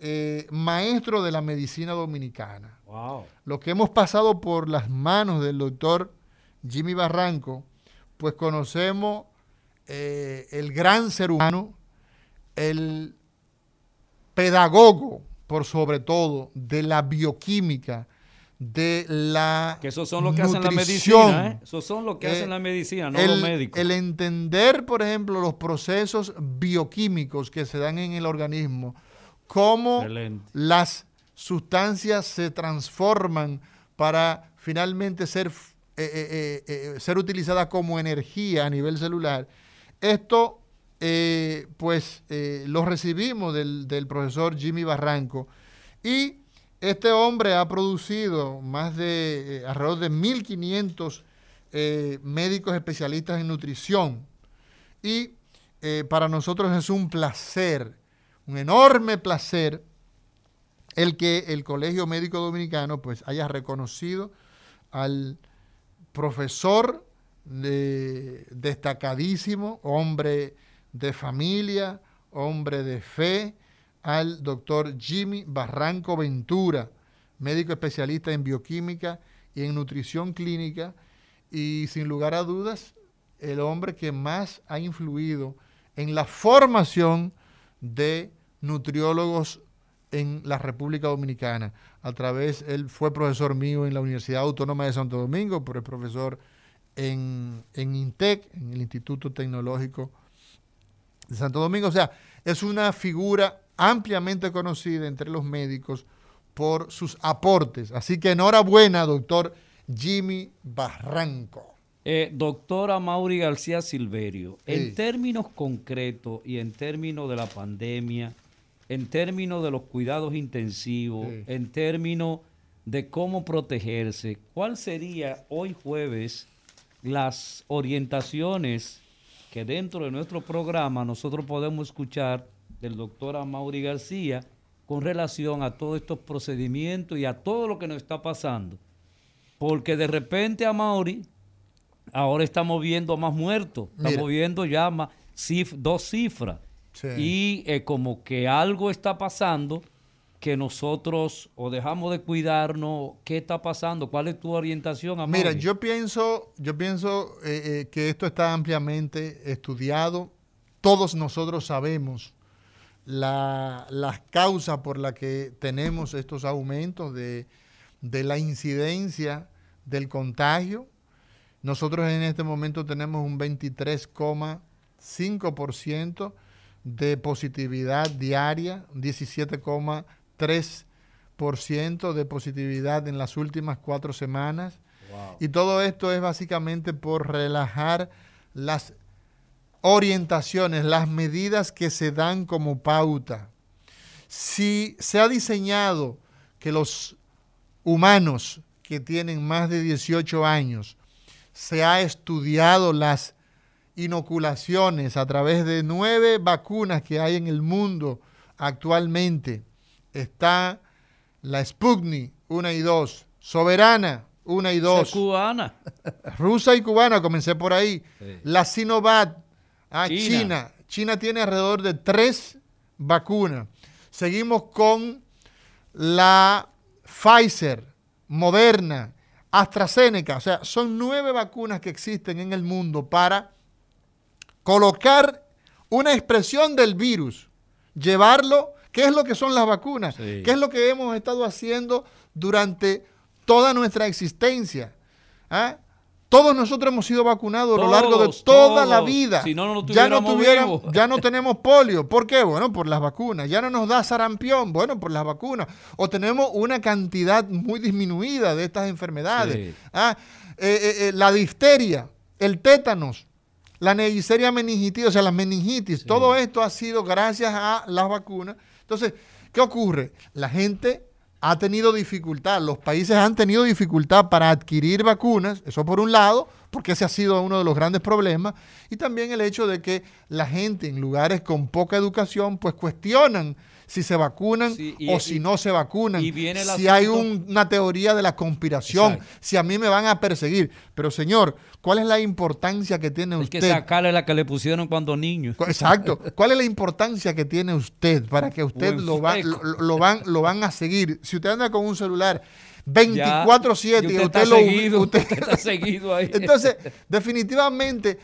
Speaker 3: eh, maestro de la medicina dominicana.
Speaker 4: Wow.
Speaker 3: Lo que hemos pasado por las manos del doctor Jimmy Barranco, pues conocemos eh, el gran ser humano, el pedagogo, por sobre todo, de la bioquímica, de la
Speaker 4: Que esos son los que hacen la medicina, ¿eh? Esos son los que
Speaker 3: Eh,
Speaker 4: hacen la medicina, no
Speaker 3: el,
Speaker 4: los médicos.
Speaker 3: el entender, por ejemplo, los procesos bioquímicos que se dan en el organismo, cómo
Speaker 4: Excelente.
Speaker 3: las sustancias se transforman para finalmente ser, eh, eh, eh, ser utilizadas como energía a nivel celular. Esto, pues, lo recibimos del, del profesor Jimmy Barranco y este hombre ha producido más de alrededor de 1.500 eh, médicos especialistas en nutrición. Y eh, para nosotros es un placer, un enorme placer, el que el Colegio Médico Dominicano pues haya reconocido al profesor de- destacadísimo, hombre de familia, hombre de fe, al doctor Jimmy Barranco Ventura, médico especialista en bioquímica y en nutrición clínica, y sin lugar a dudas, el hombre que más ha influido en la formación de nutriólogos en la República Dominicana. A través, él fue profesor mío en la Universidad Autónoma de Santo Domingo, pero es profesor en, en INTEC, en el Instituto Tecnológico de Santo Domingo. O sea, es una figura ampliamente conocida entre los médicos por sus aportes. Así que enhorabuena, doctor Jimmy Barranco.
Speaker 4: Eh, doctora Mauri García Silverio,
Speaker 3: Sí.
Speaker 4: en términos concretos y en términos de la pandemia, en términos de los cuidados intensivos,
Speaker 3: Sí.
Speaker 4: en términos de cómo protegerse, ¿cuál sería hoy jueves las orientaciones que dentro de nuestro programa nosotros podemos escuchar del doctor Mauri García con relación a todos estos procedimientos y a todo lo que nos está pasando? Porque de repente a Mauri ahora estamos viendo más muertos, estamos
Speaker 3: Mira.
Speaker 4: viendo ya más cif- dos cifras.
Speaker 3: Sí.
Speaker 4: Y eh, como que algo está pasando que nosotros o dejamos de cuidarnos? ¿Qué está pasando? ¿Cuál es tu orientación?
Speaker 3: Mira, yo pienso, yo pienso eh, eh, que esto está ampliamente estudiado. Todos nosotros sabemos la- las causas por las que tenemos estos aumentos de, de la incidencia del contagio. Nosotros en este momento tenemos un 23,5% de positividad diaria, un 17,3% de positividad en las últimas cuatro semanas. Y todo esto es básicamente por relajar las orientaciones, las medidas que se dan como pauta. Si se ha diseñado que los humanos que tienen más de 18 años, se ha estudiado las inoculaciones a través de nueve vacunas que hay en el mundo actualmente. Está la Sputnik 1 y 2, Soberana 1 y 2.
Speaker 4: cubana.
Speaker 3: Rusa y cubana, comencé por ahí.
Speaker 4: Sí.
Speaker 3: La Sinovac, ah,
Speaker 4: China.
Speaker 3: China. China. tiene alrededor de tres vacunas. Seguimos con la Pfizer, Moderna, AstraZeneca. O sea, son nueve vacunas que existen en el mundo para colocar una expresión del virus, llevarlo, ¿qué es lo que son las vacunas?
Speaker 4: Sí.
Speaker 3: ¿Qué es lo que hemos estado haciendo durante toda nuestra existencia? ¿Ah? Todos nosotros hemos sido vacunados a lo largo de
Speaker 4: Todos,
Speaker 3: toda la vida.
Speaker 4: Si no, no
Speaker 3: ya no
Speaker 4: tuviéramos
Speaker 3: ya no tenemos polio. ¿Por qué? Bueno, por las vacunas. Ya no nos da sarampión. Bueno, por las vacunas. O tenemos una cantidad muy disminuida de estas enfermedades.
Speaker 4: Sí.
Speaker 3: Ah, eh, eh, eh, la difteria, el tétanos, la neisseria meningitis, o sea, las meningitis. Todo esto ha sido gracias a las vacunas. Entonces, ¿qué ocurre? La gente ha tenido dificultad, los países han tenido dificultad para adquirir vacunas, eso por un lado, porque ese ha sido uno de los grandes problemas, y también el hecho de que la gente en lugares con poca educación, pues cuestionan si se vacunan
Speaker 4: Sí, y-
Speaker 3: o
Speaker 4: y-
Speaker 3: si no se vacunan,
Speaker 4: y viene el
Speaker 3: si hay un- una teoría de la conspiración,
Speaker 4: Exacto.
Speaker 3: si a mí me van a perseguir. Pero señor, ¿cuál es la importancia que tiene
Speaker 4: Hay
Speaker 3: usted?
Speaker 4: que sacarle la que le pusieron cuando niño.
Speaker 3: Exacto. ¿Cuál es la importancia que tiene usted para que usted lo, va- lo, lo van, lo van a seguir? Si usted anda con un celular
Speaker 4: Ya,
Speaker 3: 24/7 y
Speaker 4: usted
Speaker 3: usted,
Speaker 4: está
Speaker 3: lo
Speaker 4: seguido,
Speaker 3: usted-
Speaker 4: usted está seguido ahí.
Speaker 3: Entonces, definitivamente,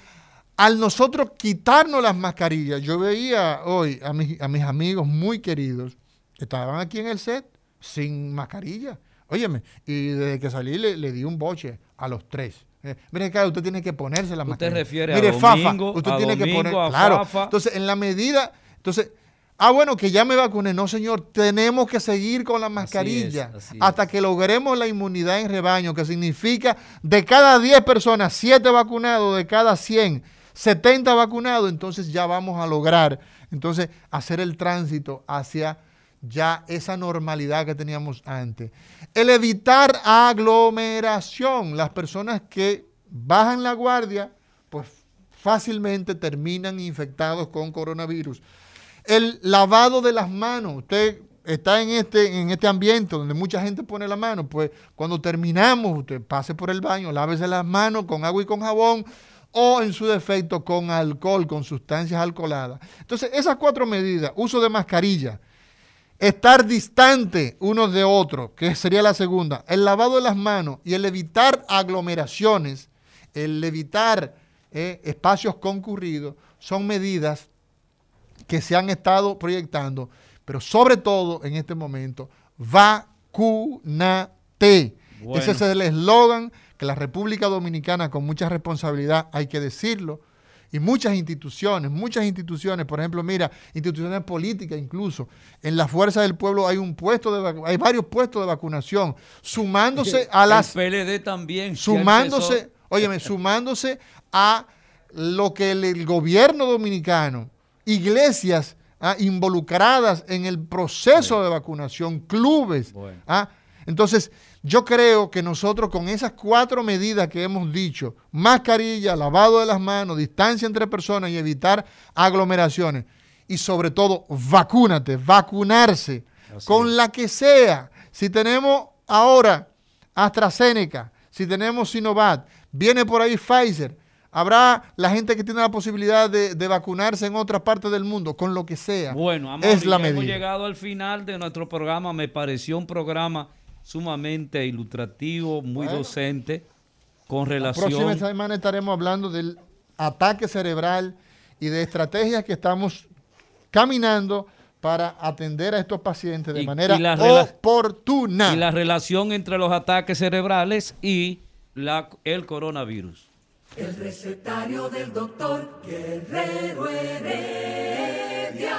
Speaker 3: al nosotros quitarnos las mascarillas, yo veía hoy a mis, a mis amigos muy queridos que estaban aquí en el set sin mascarilla. Óyeme, y desde que salí le, le di un boche a los tres. Eh, mire, acá usted tiene que ponerse la
Speaker 4: Usted
Speaker 3: mascarilla.
Speaker 4: refiere a
Speaker 3: Mire,
Speaker 4: Domingo,
Speaker 3: Fafa, usted
Speaker 4: a
Speaker 3: tiene que
Speaker 4: Domingo,
Speaker 3: poner.
Speaker 4: a
Speaker 3: Claro.
Speaker 4: Fafa.
Speaker 3: Entonces, en la medida. Entonces, ah, bueno, que ya me vacuné. No, señor, tenemos que seguir con la mascarilla
Speaker 4: así
Speaker 3: hasta que logremos la inmunidad en rebaño, que significa de cada 10 personas, 7 vacunados, de cada 100, 70 vacunados, entonces ya vamos a lograr entonces hacer el tránsito hacia ya esa normalidad que teníamos antes. El evitar aglomeración, las personas que bajan la guardia, pues fácilmente terminan infectados con coronavirus. El lavado de las manos, usted está en este, en este ambiente donde mucha gente pone la mano, pues cuando terminamos, usted pase por el baño, lávese las manos con agua y con jabón o en su defecto con alcohol, con sustancias alcoholadas. Entonces, esas cuatro medidas, uso de mascarilla, estar distante unos de otros, que sería la segunda, el lavado de las manos y el evitar aglomeraciones, el evitar eh, espacios concurridos, son medidas que se han estado proyectando, pero sobre todo en este momento, vacúnate.
Speaker 4: Bueno.
Speaker 3: Ese es el eslogan que la República Dominicana, con mucha responsabilidad, hay que decirlo, y muchas instituciones, muchas instituciones, por ejemplo, mira, instituciones políticas incluso, en la Fuerza del Pueblo hay un puesto de hay varios puestos de vacunación, sumándose a las
Speaker 4: El PLD también.
Speaker 3: sumándose, óyeme, sumándose a lo que el, el gobierno dominicano, iglesias ah, involucradas en el proceso de vacunación, clubes.
Speaker 4: Bueno.
Speaker 3: ah. Entonces, yo creo que nosotros con esas cuatro medidas que hemos dicho, mascarilla, lavado de las manos, distancia entre personas y evitar aglomeraciones, y sobre todo, vacúnate, vacunarse,
Speaker 4: Así
Speaker 3: con la que sea. Si tenemos ahora AstraZeneca, si tenemos Sinovac, viene por ahí Pfizer, Habrá la gente que tiene la posibilidad de, de vacunarse en otras partes del mundo, con lo que sea.
Speaker 4: Bueno, Amaury,
Speaker 3: es la
Speaker 4: ya hemos
Speaker 3: medida.
Speaker 4: llegado al final de nuestro programa. Me pareció un programa sumamente ilustrativo, muy
Speaker 3: Bueno.
Speaker 4: docente, con
Speaker 3: La
Speaker 4: relación...
Speaker 3: próxima semana estaremos hablando del ataque cerebral y de estrategias que estamos caminando para atender a estos pacientes de
Speaker 4: Y-
Speaker 3: manera
Speaker 4: y la
Speaker 3: oportuna.
Speaker 4: y la relación entre los ataques cerebrales y la, el coronavirus.
Speaker 2: El recetario del doctor Guerrero Heredia.